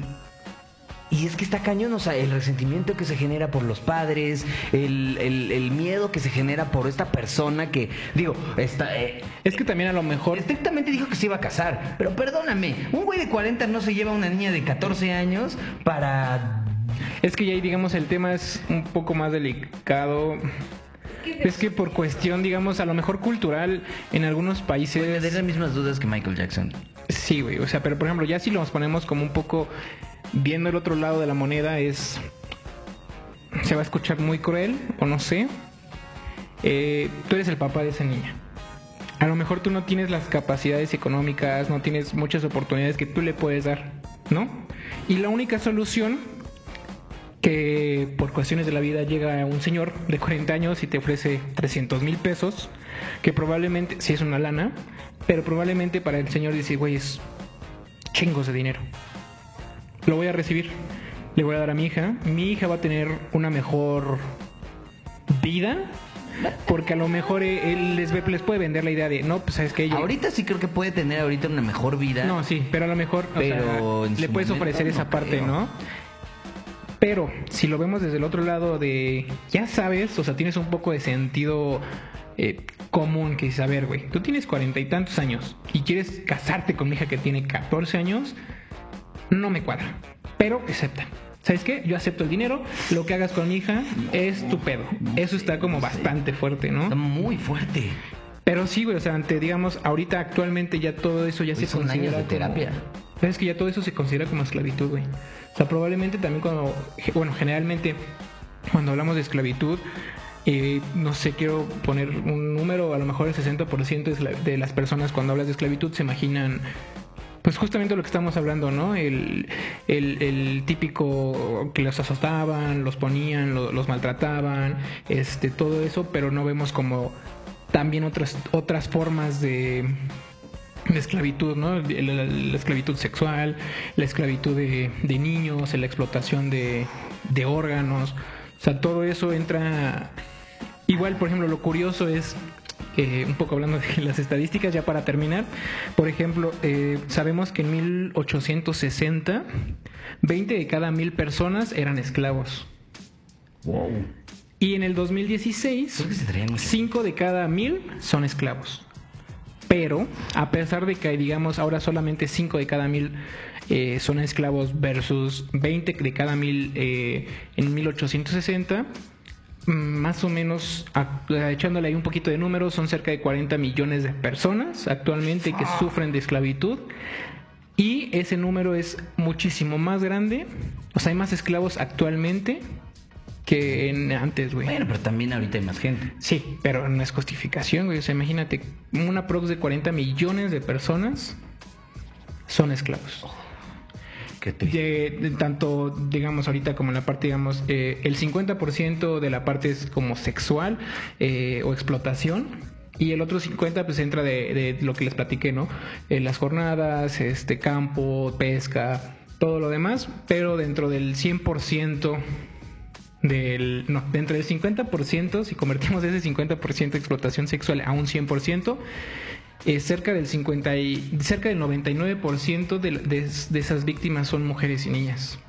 y es que está cañón, o sea, el resentimiento que se genera por los padres, el, el, miedo que se genera por esta persona que, digo, está... Eh, es que también a lo mejor... Estrictamente dijo que se iba a casar, pero perdóname, un güey de 40 no se lleva a una niña de 14 años para... Es que ya ahí, digamos, el tema es un poco más delicado. Es que por cuestión, digamos, a lo mejor cultural, en algunos países... Me las mismas dudas que Michael Jackson. Sí, güey, o sea, pero por ejemplo, ya si nos ponemos como un poco viendo el otro lado de la moneda es... Se va a escuchar muy cruel, o no sé. Eh, tú eres el papá de esa niña. A lo mejor tú no tienes las capacidades económicas, no tienes muchas oportunidades que tú le puedes dar, ¿no? Y la única solución que por cuestiones de la vida llega un señor de 40 años y te ofrece 300 mil pesos, que probablemente, si es una lana, pero probablemente para el señor dice, güey, es chingos de dinero. Lo voy a recibir, le voy a dar a mi hija, mi hija va a tener una mejor vida porque a lo mejor él les, les puede vender la idea de no pues sabes que ella ahorita sí creo que puede tener ahorita una mejor vida. No sí pero a lo mejor pero le puedes ofrecer esa parte no pero si lo vemos desde el otro lado de ya sabes o sea tienes un poco de sentido eh, común que es a ver güey tú tienes cuarenta y tantos años y quieres casarte con mi hija que tiene 14 años no me cuadra, pero acepta. ¿Sabes qué? Yo acepto el dinero, lo que hagas con mi hija es tu pedo. Eso está como bastante fuerte, ¿no? Está muy fuerte. Pero sí, güey, o sea, ante, digamos, ahorita actualmente ya todo eso ya se considera años de terapia. Es que ya todo eso se considera como esclavitud, güey. O sea, probablemente también cuando, bueno, generalmente cuando hablamos de esclavitud, eh, no sé, quiero poner un número, a lo mejor el 60% de, las personas cuando hablas de esclavitud se imaginan pues justamente lo que estamos hablando, ¿no? El, el, típico que los azotaban, los ponían, los maltrataban, este, todo eso, pero no vemos como también otras, otras formas de, de esclavitud, ¿no? La, esclavitud sexual, la esclavitud de, de niños, la explotación de, de, órganos. O sea, todo eso entra. Igual, por ejemplo, lo curioso es. Eh, un poco hablando de [laughs] las estadísticas, ya para terminar, por ejemplo, eh, sabemos que en 1860, 20 de cada mil personas eran esclavos. Wow. Y en el 2016, 5 de cada mil son esclavos. Pero, a pesar de que, digamos, ahora solamente 5 de cada mil eh, son esclavos versus 20 de cada mil eh, en 1860, mm, más o menos, echándole ahí un poquito de números, son cerca de 40 millones de personas actualmente que sufren de esclavitud. Y ese número es muchísimo más grande. O sea, hay más esclavos actualmente que en antes, güey. Bueno, pero también ahorita hay más gente. Sí, pero no es justificación, güey. O sea, imagínate, una prox de 40 millones de personas son esclavos. Qué de, tanto, digamos, ahorita como en la parte, digamos, eh, el 50% de la parte es como sexual eh, o explotación. Y el otro 50 pues entra de, lo que les platiqué, ¿no? Eh, las jornadas, este campo, pesca, todo lo demás, pero dentro del 100% del, no, dentro del 50%, si convertimos ese 50% de explotación sexual a un 100%, eh, cerca del 50 y, cerca del 99% de, de, esas víctimas son mujeres y niñas.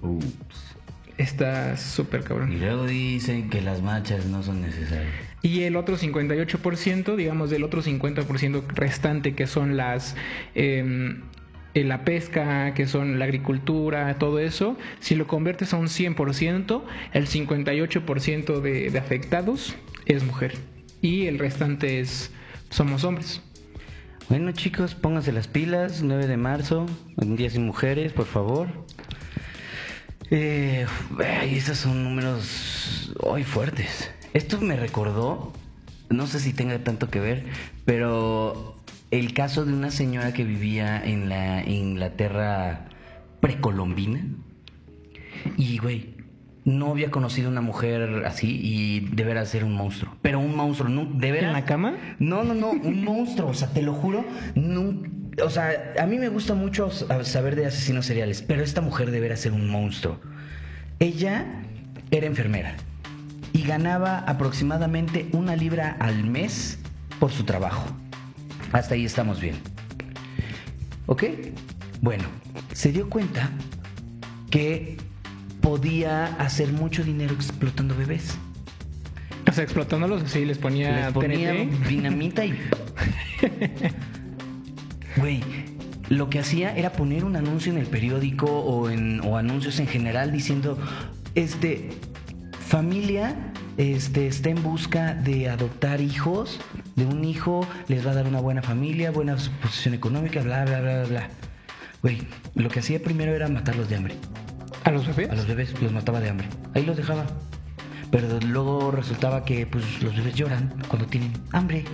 Ups. Está súper cabrón. Y luego dicen que las marchas no son necesarias. Y el otro 58%, digamos, del otro 50% restante que son las... Eh, la pesca, que son la agricultura, todo eso, si lo conviertes a un 100%, el 58% de, de afectados es mujer y el restante es somos hombres. Bueno chicos, pónganse las pilas, 9 de marzo, un día sin mujeres, por favor. Eh, esos son números hoy fuertes. Esto me recordó, no sé si tenga tanto que ver, pero el caso de una señora que vivía en la Inglaterra precolombina. Y, güey, no había conocido una mujer así y deberá ser un monstruo. Pero un monstruo, no, de veras. ¿En la cama? No, no, no, un monstruo. O sea, te lo juro, no, o sea, a mí me gusta mucho saber de asesinos seriales, pero esta mujer deberá ser un monstruo. Ella era enfermera y ganaba aproximadamente una libra al mes por su trabajo. Hasta ahí estamos bien. ¿Ok? Bueno, se dio cuenta que podía hacer mucho dinero explotando bebés. O sea, explotándolos así, les ponía, les ponía dinamita y... Güey, lo que hacía era poner un anuncio en el periódico o, en, o anuncios en general diciendo, este, familia este, está en busca de adoptar hijos, de un hijo, les va a dar una buena familia, buena posición económica, bla, bla, bla, bla. Güey, lo que hacía primero era matarlos de hambre. ¿A los bebés? A los bebés los mataba de hambre. Ahí los dejaba. Pero luego resultaba que pues los bebés lloran cuando tienen hambre.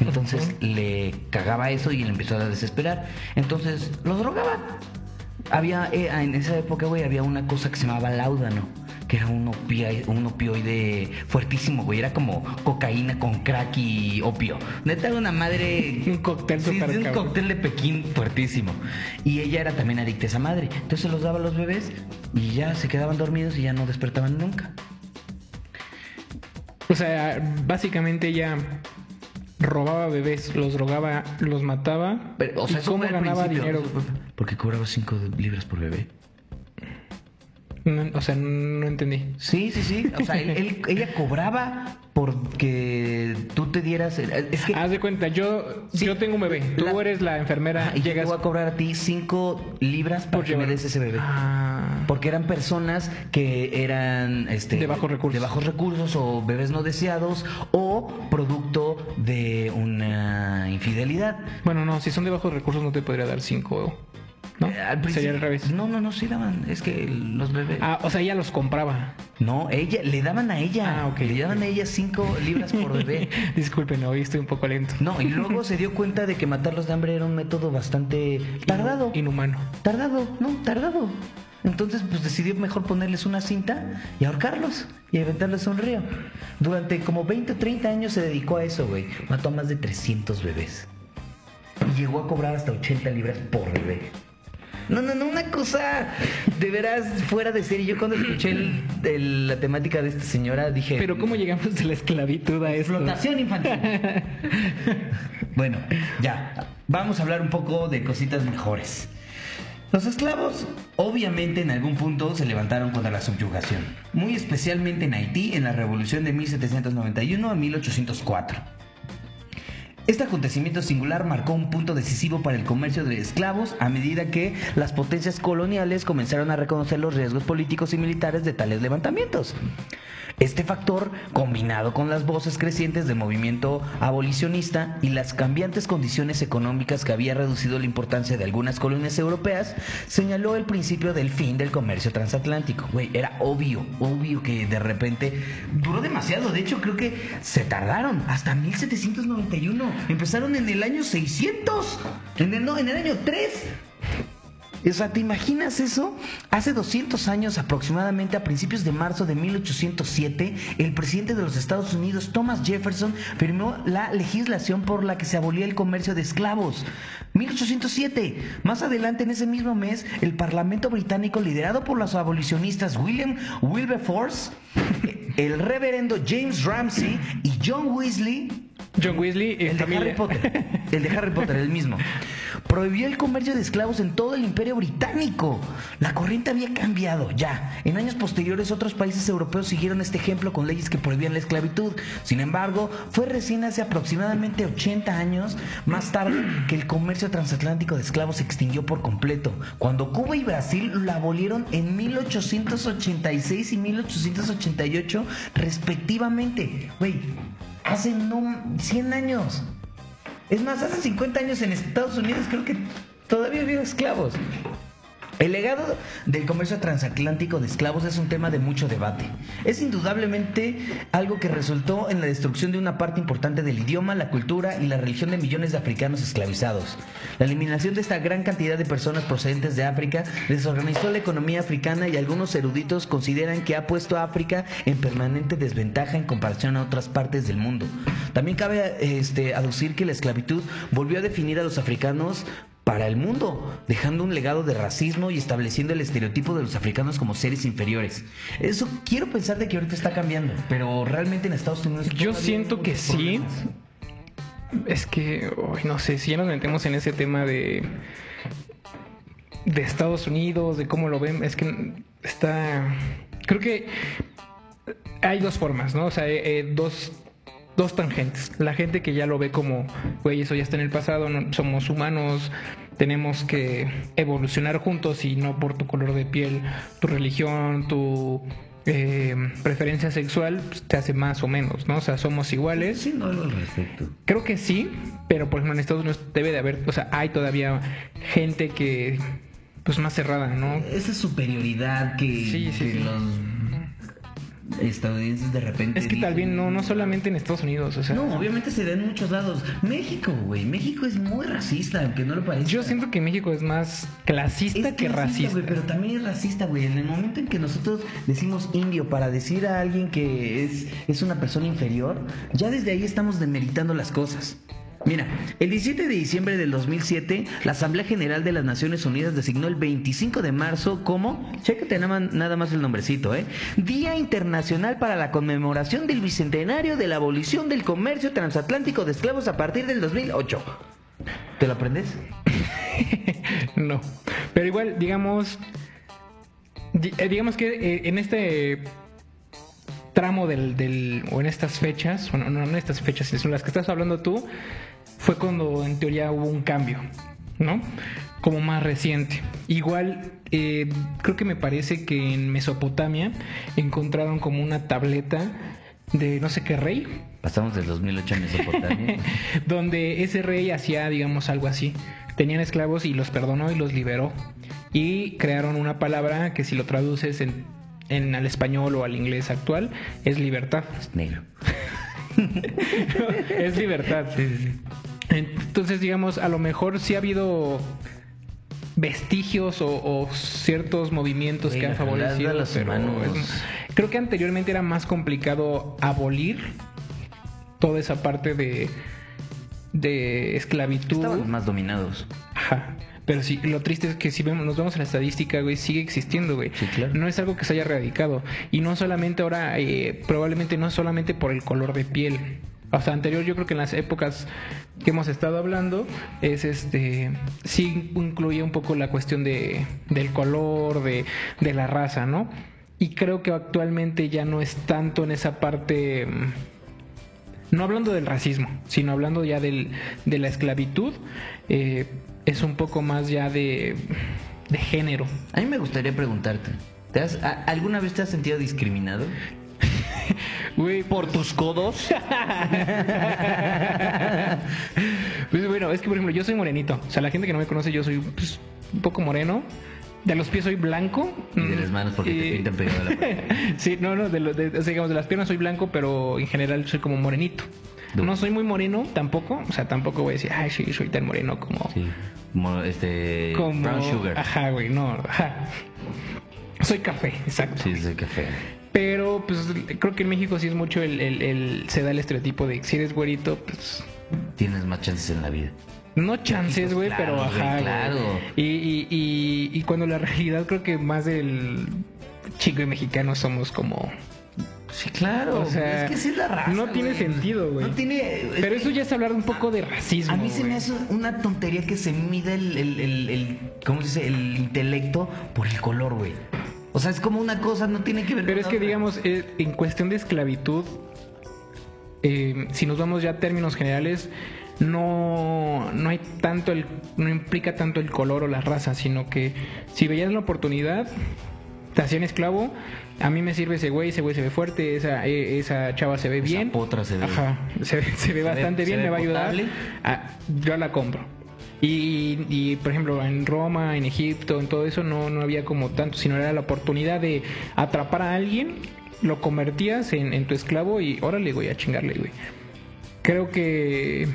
Entonces le cagaba eso y le empezó a desesperar. Entonces los drogaba. Había, eh, en esa época, güey, había una cosa que se llamaba láudano que era un, opioide, un opioide fuertísimo, güey. Era como cocaína con crack y opio. Neta, era una madre. [laughs] un cóctel sí, un cóctel de Pekín fuertísimo. Y ella era también adicta a esa madre. Entonces se los daba a los bebés y ya se quedaban dormidos y ya no despertaban nunca. O sea, básicamente ella robaba bebés, los drogaba, los mataba. Pero, o sea, ¿Cómo ganaba dinero? Porque cobraba 5 libras por bebé [laughs] o sea, no entendí. Sí, sí, sí. O sea, ella cobraba porque tú te dieras. Es que, Haz de cuenta, yo, yo tengo un bebé. Tú eres la enfermera. y llegas. Yo voy a cobrar a ti 5 libras para que me des ese bebé. Ah. Porque eran personas que eran. Este, de bajos recursos. De bajos recursos o bebés no deseados o producto de una infidelidad. Bueno, no, si son de bajos recursos no te podría dar 5 ¿no? Eh, Sería al revés. No, no, no, sí daban. Es que los bebés. Ah, o sea, ella los compraba. No, ella, le daban a ella. Ah, ok. Le daban a ella 5 libras por [laughs] bebé. Disculpen, hoy estoy un poco lento. No, y luego [laughs] se dio cuenta de que matarlos de hambre era un método bastante tardado. Inhumano. Tardado, no, tardado. Entonces, pues decidió mejor ponerles una cinta y ahorcarlos y aventarles a un río. Durante como 20 o 30 años se dedicó a eso, güey. Mató a más de 300 bebés. Y llegó a cobrar hasta 80 libras por bebé. No, no, no, una cosa de veras fuera de serie. Yo cuando escuché el- el- la temática de esta señora dije... Pero ¿cómo llegamos de la esclavitud a esto? Explotación infantil. [laughs] bueno, ya. Vamos a hablar un poco de cositas mejores. Los esclavos, obviamente, en algún punto se levantaron contra la subyugación, muy especialmente en Haití en la revolución de 1791 a 1804. Este acontecimiento singular marcó un punto decisivo para el comercio de esclavos a medida que las potencias coloniales comenzaron a reconocer los riesgos políticos y militares de tales levantamientos. Este factor, combinado con las voces crecientes del movimiento abolicionista y las cambiantes condiciones económicas que había reducido la importancia de algunas colonias europeas, señaló el principio del fin del comercio transatlántico. Era obvio, obvio que de repente duró demasiado. De hecho, creo que se tardaron hasta 1791. Empezaron en el año 600. En el, en el año 3. O sea, ¿te imaginas eso? Hace 200 años, aproximadamente a principios de marzo de 1807, el presidente de los Estados Unidos, Thomas Jefferson, firmó la legislación por la que se abolía el comercio de esclavos. 1807. Más adelante, en ese mismo mes, el Parlamento británico, liderado por los abolicionistas William Wilberforce, [laughs] el reverendo James Ramsey y John Weasley, John Weasley y el de. Harry Potter. El de Harry Potter, el mismo. Prohibió el comercio de esclavos en todo el imperio británico. La corriente había cambiado ya. En años posteriores otros países europeos siguieron este ejemplo con leyes que prohibían la esclavitud. Sin embargo, fue recién hace aproximadamente 80 años más tarde que el comercio transatlántico de esclavos se extinguió por completo. Cuando Cuba y Brasil lo abolieron en 1886 y 1888 respectivamente. Güey, hace no 100 años. Es más, hace 50 años en Estados Unidos creo que todavía había esclavos. El legado del comercio transatlántico de esclavos es un tema de mucho debate. Es indudablemente algo que resultó en la destrucción de una parte importante del idioma, la cultura y la religión de millones de africanos esclavizados. La eliminación de esta gran cantidad de personas procedentes de África desorganizó la economía africana y algunos eruditos consideran que ha puesto a África en permanente desventaja en comparación a otras partes del mundo. También cabe este, aducir que la esclavitud volvió a definir a los africanos para el mundo, dejando un legado de racismo y estableciendo el estereotipo de los africanos como seres inferiores. Eso quiero pensar de que ahorita está cambiando, pero realmente en Estados Unidos Yo siento que sí. problemas. Es que, no sé, si ya nos metemos en ese tema de de Estados Unidos, de cómo lo ven, es que está, creo que hay dos formas, ¿no? O sea, eh, eh, dos dos tangentes. La gente que ya lo ve como, güey, eso ya está en el pasado, no, somos humanos, tenemos que evolucionar juntos y no por tu color de piel, tu religión, tu eh, preferencia sexual pues, te hace más o menos, ¿no? O sea, somos iguales. Siendo algo al respecto. Creo que sí, pero por ejemplo en Estados Unidos debe de haber, o sea, hay todavía gente que pues más cerrada, ¿no? Esa superioridad que, Sí, sí, que sí. los estadounidenses de repente. Es que tal vez no, no solamente en Estados Unidos, o sea. No, obviamente se da en muchos lados. México, güey. México es muy racista, aunque no lo parezca. Yo siento que México es más clasista Es que racista. pero también es racista, güey. En el momento en que nosotros decimos indio para decir a alguien que es, es una persona inferior, ya desde ahí estamos demeritando las cosas. Mira, el 17 de diciembre del 2007, la Asamblea General de las Naciones Unidas designó el 25 de marzo como, chécate nada más, el nombrecito, ¿eh? Día Internacional para la conmemoración del bicentenario de la abolición del comercio transatlántico de esclavos a partir del 2008. ¿Te lo aprendes? [laughs] no. Pero igual, digamos. di- eh, Digamos que eh, en este tramo del, del. o en estas fechas, bueno, no en estas fechas, sino las que estás hablando tú, fue cuando en teoría hubo un cambio, ¿no? Como más reciente. Igual, eh, creo que me parece que en Mesopotamia encontraron como una tableta de no sé qué rey, Pasamos del 2008 a Mesopotamia. [laughs] donde ese rey hacía, digamos, algo así. tenían esclavos y los perdonó y los liberó. Y crearon una palabra que si lo traduces en, en al español o al inglés actual es libertad. Es negro. [laughs] es libertad. Entonces, digamos, a lo mejor sí ha habido vestigios o, o ciertos movimientos que han favorecido a los pero es- creo que anteriormente era más complicado abolir toda esa parte de de esclavitud Estaban más dominados. Ajá. Pero sí, lo triste es que si vemos, nos vemos en la estadística, güey, sigue existiendo, güey. Sí, claro. No es algo que se haya erradicado. Y no solamente ahora, eh, probablemente no solamente por el color de piel. O sea, anterior yo creo que en las épocas que hemos estado hablando, es este, sí incluye un poco la cuestión de, del color, de, de la raza, ¿no? Y creo que actualmente ya no es tanto en esa parte... mm, no hablando del racismo, sino hablando ya del, de la esclavitud, eh, es un poco más ya de, de género. A mí me gustaría preguntarte, ¿te has- a- ¿alguna vez te has sentido discriminado? [laughs] Güey, ¿Por tus codos? [laughs] pues bueno, es que por ejemplo yo soy morenito, o sea, la gente que no me conoce yo soy pues, un poco moreno. De los pies soy blanco. Y de las manos porque te pintan pegado a la pared. sí, no, no, de, lo- de- digamos, de las piernas soy blanco, pero en general soy como morenito. No soy muy moreno tampoco, o sea, tampoco voy a decir, ay, sí, soy tan moreno como... Sí. Como este. como Brown sugar. Ajá, güey, no, ajá. Soy café, exacto. Sí, el café. Pero pues creo que en México sí es mucho el, el- el- se da el estereotipo de si eres güerito, pues Tienes más chances en la vida. no chances, güey, Claro, pero ajá. güey. claro. Y, y, y, y cuando la [laughs] realidad creo que más del chico y mexicano somos como... Sí, claro. O sea, es que sí es la raza. no tiene güey. sentido, güey. No tiene. Pero es eso ya es hablar un poco de racismo. A mí se me hace una tontería que se mida el, el, el, el- ¿cómo se dice? El intelecto por el color, güey. O sea, es como una cosa, no tiene que ver Pero con es que otra. digamos, eh, en cuestión de esclavitud, eh, si nos vamos ya a términos generales, no, no hay tanto el, no implica tanto el color o la raza, sino que si veías la oportunidad, te hacían esclavo, a mí me sirve ese güey, ese güey se ve fuerte, esa, eh, esa chava se ve Esa bien. potra se ve- Ajá, se, ve- se ve bastante bien, me va a ayudar. Ah, yo la compro. Y, y, por ejemplo, en Roma, en Egipto, en todo eso no, no había como tanto, sino era la oportunidad de atrapar a alguien, lo convertías en, en tu esclavo y órale, güey, a chingarle, güey. Creo que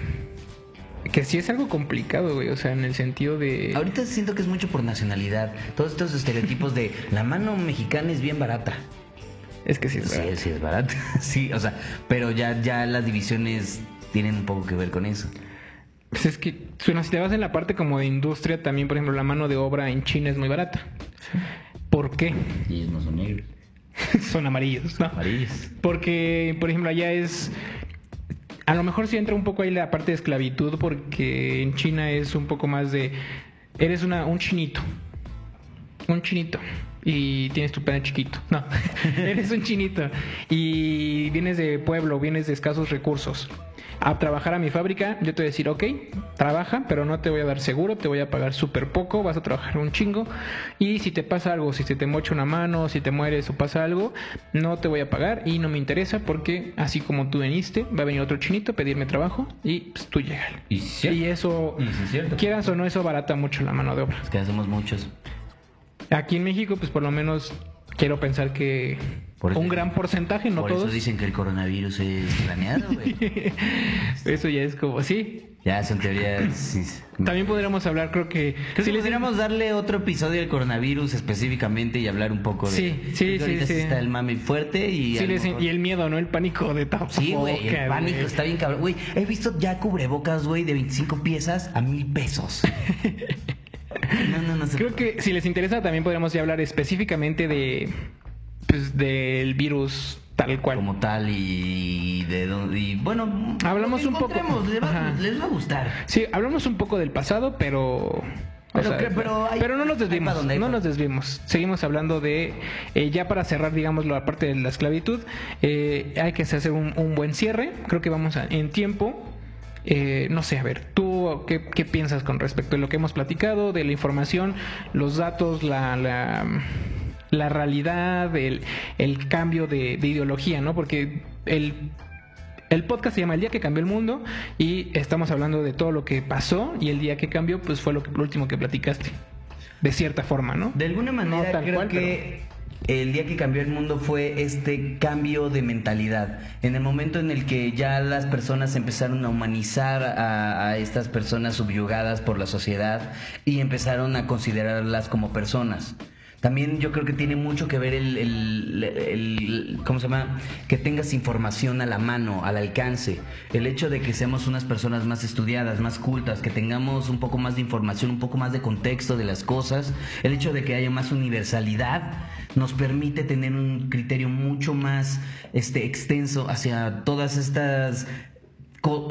que sí es algo complicado, güey, o sea, en el sentido de Ahorita siento que es mucho por nacionalidad. Todos estos estereotipos de la mano mexicana es bien barata. es que sí es Sí, verdad. sí es barata. [laughs] Sí, o sea, pero ya, ya las divisiones tienen un poco que ver con eso. Pues es que bueno, si te vas en la parte como de industria, también, por ejemplo, la mano de obra en China es muy barata. ¿Por qué? Y ellos no son negros. [laughs] Son amarillos, ¿no? Amarillos. Porque, por ejemplo, allá es. A lo mejor sí entra un poco ahí la parte de esclavitud, porque en China es un poco más de. Eres una, un chinito. Un chinito. Y tienes tu pene chiquito. No, [laughs] eres un chinito. Y vienes de pueblo, vienes de escasos recursos. A trabajar a mi fábrica, yo te voy a decir, ok, trabaja, pero no te voy a dar seguro, te voy a pagar súper poco, vas a trabajar un chingo. Y si te pasa algo, si se te mocha una mano, si te mueres o pasa algo, no te voy a pagar y no me interesa porque así como tú viniste, va a venir otro chinito a pedirme trabajo y pues, tú llegas. Y eso, Y es quieras o no, eso barata mucho la mano de obra. Es que hacemos muchos. Aquí en México, pues por lo menos quiero pensar que Por eso- un gran porcentaje, no Por todos. eso dicen que el coronavirus es planeado, güey. [laughs] Eso ya es como, sí. ya son teorías. sí. También podríamos hablar, creo que... Creo si que les- podríamos darle otro episodio del coronavirus específicamente y hablar un poco de. Sí, sí, sí, sí. está el mame fuerte y. sí les- mejor- y el miedo, ¿no? El pánico de tapabocas. Sí, güey, el pánico está bien cabrón. Güey, he visto ya cubrebocas, güey, de 25 piezas a mil pesos. [laughs] No, no, no. Creo que si les interesa también podríamos ya hablar específicamente de... Pues del virus tal cual. Como tal y de dónde. Y bueno, Hablamos un poco. Les va, Ajá. les va a gustar. Sí, hablamos un poco del pasado, pero... Pero sea, que- pero hay- pero no nos desvimos, no nos desvimos. Seguimos hablando de, eh, ya para cerrar, digamos, la parte de la esclavitud, eh, hay que hacer un, un buen cierre. Creo que vamos a- en tiempo. Eh, no sé, a ver, ¿tú qué, qué piensas con respecto a lo que hemos platicado, de la información, los datos, la, la, la realidad, el, el cambio de, de ideología, ¿no? Porque el El podcast se llama El día que cambió el mundo y estamos hablando de todo lo que pasó y el día que cambió pues fue lo, que, lo último que platicaste. De cierta forma, ¿no? De alguna manera No tal creo cual, que el día que cambió el mundo fue este cambio de mentalidad. En el momento en el que ya las personas empezaron a humanizar a, a estas personas subyugadas por la sociedad y empezaron a considerarlas como personas. También yo creo que tiene mucho que ver el, el- ¿cómo se llama? Que tengas información a la mano, al alcance. El hecho de que seamos unas personas más estudiadas, más cultas, que tengamos un poco más de información, un poco más de contexto de las cosas, el hecho de que haya más universalidad nos permite tener un criterio mucho más este extenso hacia todas estas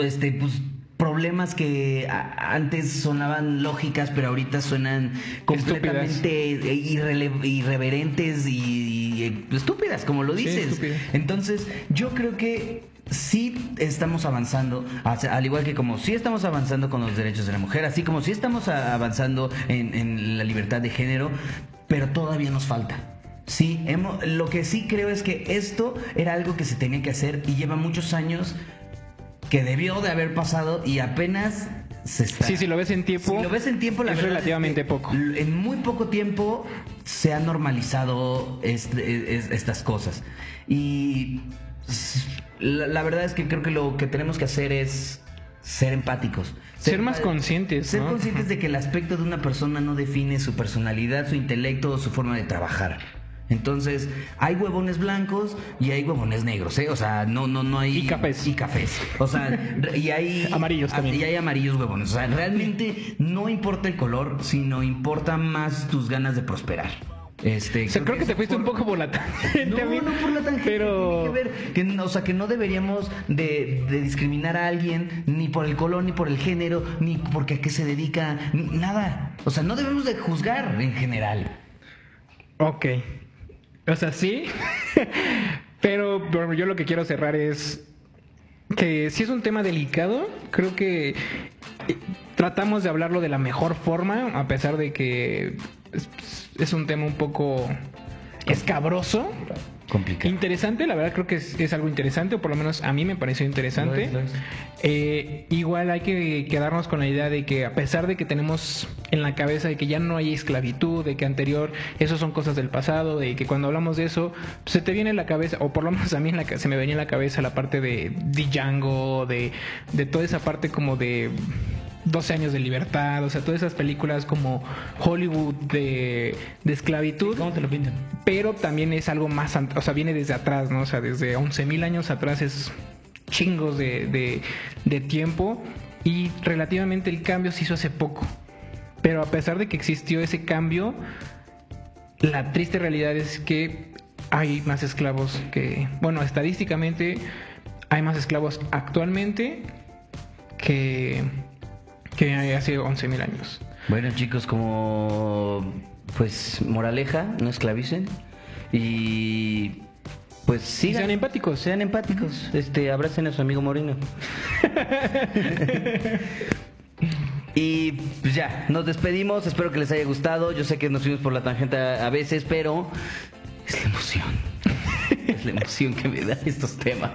este pues problemas que antes sonaban lógicas pero ahorita suenan completamente irreverentes y, y estúpidas como lo dices. entonces yo creo que sí estamos avanzando al igual que como sí estamos avanzando con los derechos de la mujer así como sí estamos avanzando en, en la libertad de género pero todavía nos falta. Sí, hemos, lo que sí creo es que esto era algo que se tenía que hacer y lleva muchos años que debió de haber pasado y apenas se está. Sí, si lo ves en tiempo, Si lo ves en tiempo, la es verdad relativamente que poco. En muy poco tiempo se han normalizado este- es- estas cosas. Y la, la verdad es que creo que lo que tenemos que hacer es ser empáticos. Ser más conscientes, Ser ¿no? conscientes de que el aspecto de una persona no define su personalidad, su intelecto o su forma de trabajar. Entonces, hay huevones blancos y hay huevones negros, ¿eh? O sea, no, no, no hay. Y cafés. Y cafés. O sea, y hay. [laughs] Amarillos también. Y hay amarillos huevones. O sea, realmente no importa el color, sino importa más tus ganas de prosperar. Este, O sea, creo que te fuiste un poco por la tangente. no, no por la tangente. Pero. Que ver que, o sea, que no deberíamos de, de discriminar a alguien ni por el color, ni por el género, ni porque a qué se dedica, ni- nada. O sea, no debemos de juzgar en general. Ok. O sea, sí. [laughs] Pero yo lo que quiero cerrar es que si es un tema delicado, creo que eh, tratamos de hablarlo de la mejor forma, a pesar de que es un tema un poco escabroso. Complicado. Interesante, la verdad creo que es, es algo interesante, o por lo menos a mí me pareció interesante. Lo es, lo es. Eh, igual hay que quedarnos con la idea de que a pesar de que tenemos en la cabeza de que ya no hay esclavitud, de que anterior, eso son cosas del pasado, de que cuando hablamos de eso, se te viene en la cabeza, o por lo menos a mí en la se me venía en la cabeza la parte de Django, de, de toda esa parte como de 12 años de libertad, o sea, todas esas películas como Hollywood de, de esclavitud ¿Cómo te lo pintan? pero también es algo más, o sea, viene desde atrás, ¿no? O sea, desde 11.000 años atrás es chingos de, de- de tiempo y relativamente el cambio se hizo hace poco. Pero a pesar de que existió ese cambio, la triste realidad es que hay más esclavos que, bueno, estadísticamente hay más esclavos actualmente que, que hace 11.000 años. Bueno, chicos, como pues moraleja, no esclavicen y pues sigan sean empáticos. sean empáticos, este abracen a su amigo Moreno. [laughs] Y pues ya, nos despedimos, espero que les haya gustado. Yo sé que nos fuimos por la tangente a veces, pero es la emoción. La emoción que me da estos temas.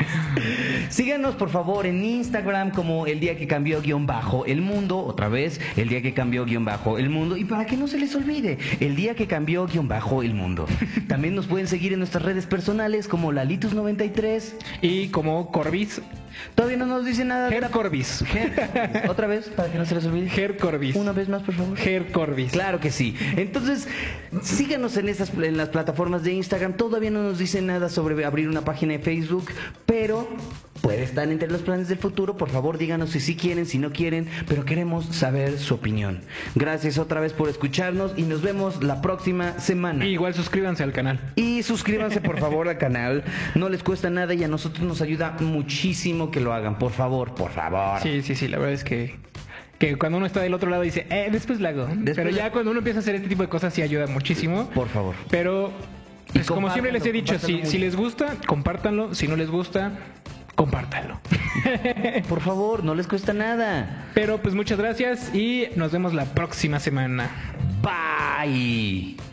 Síganos por favor en Instagram como el día que cambió guion bajo el mundo. Otra vez, el día que cambió guion bajo el mundo. Y para que no se les olvide, el día que cambió guion bajo el mundo. También nos pueden seguir en nuestras redes personales como Lalitus93. Y como Corbis, Todavía no nos dice nada Ger. Corbis. [laughs] Otra vez, para que no se les olvide. Ger Corbis. Una vez más, por favor. Ger Corbis. Claro que sí. Entonces, síganos en esas en las plataformas de Instagram. Todavía no nos dice nada sobre abrir una página de Facebook, pero puede estar entre los planes del futuro. Por favor, díganos si sí quieren, si no quieren, pero queremos saber su opinión. Gracias otra vez por escucharnos y nos vemos la próxima semana. Y igual suscríbanse al canal. Y suscríbanse por favor al canal. No les cuesta nada y a nosotros nos ayuda muchísimo que lo hagan. Por favor, por favor. Sí, sí, sí, la verdad es que, que cuando uno está del otro lado dice, eh, después lo hago. Después Pero la- ya cuando uno empieza a hacer este tipo de cosas sí ayuda muchísimo. Por favor. Pero, pues como siempre les he dicho, si, si les gusta, compártanlo. Si no les gusta, compártanlo. [laughs] Por favor, no les cuesta nada. Pero pues muchas gracias y nos vemos la próxima semana. Bye.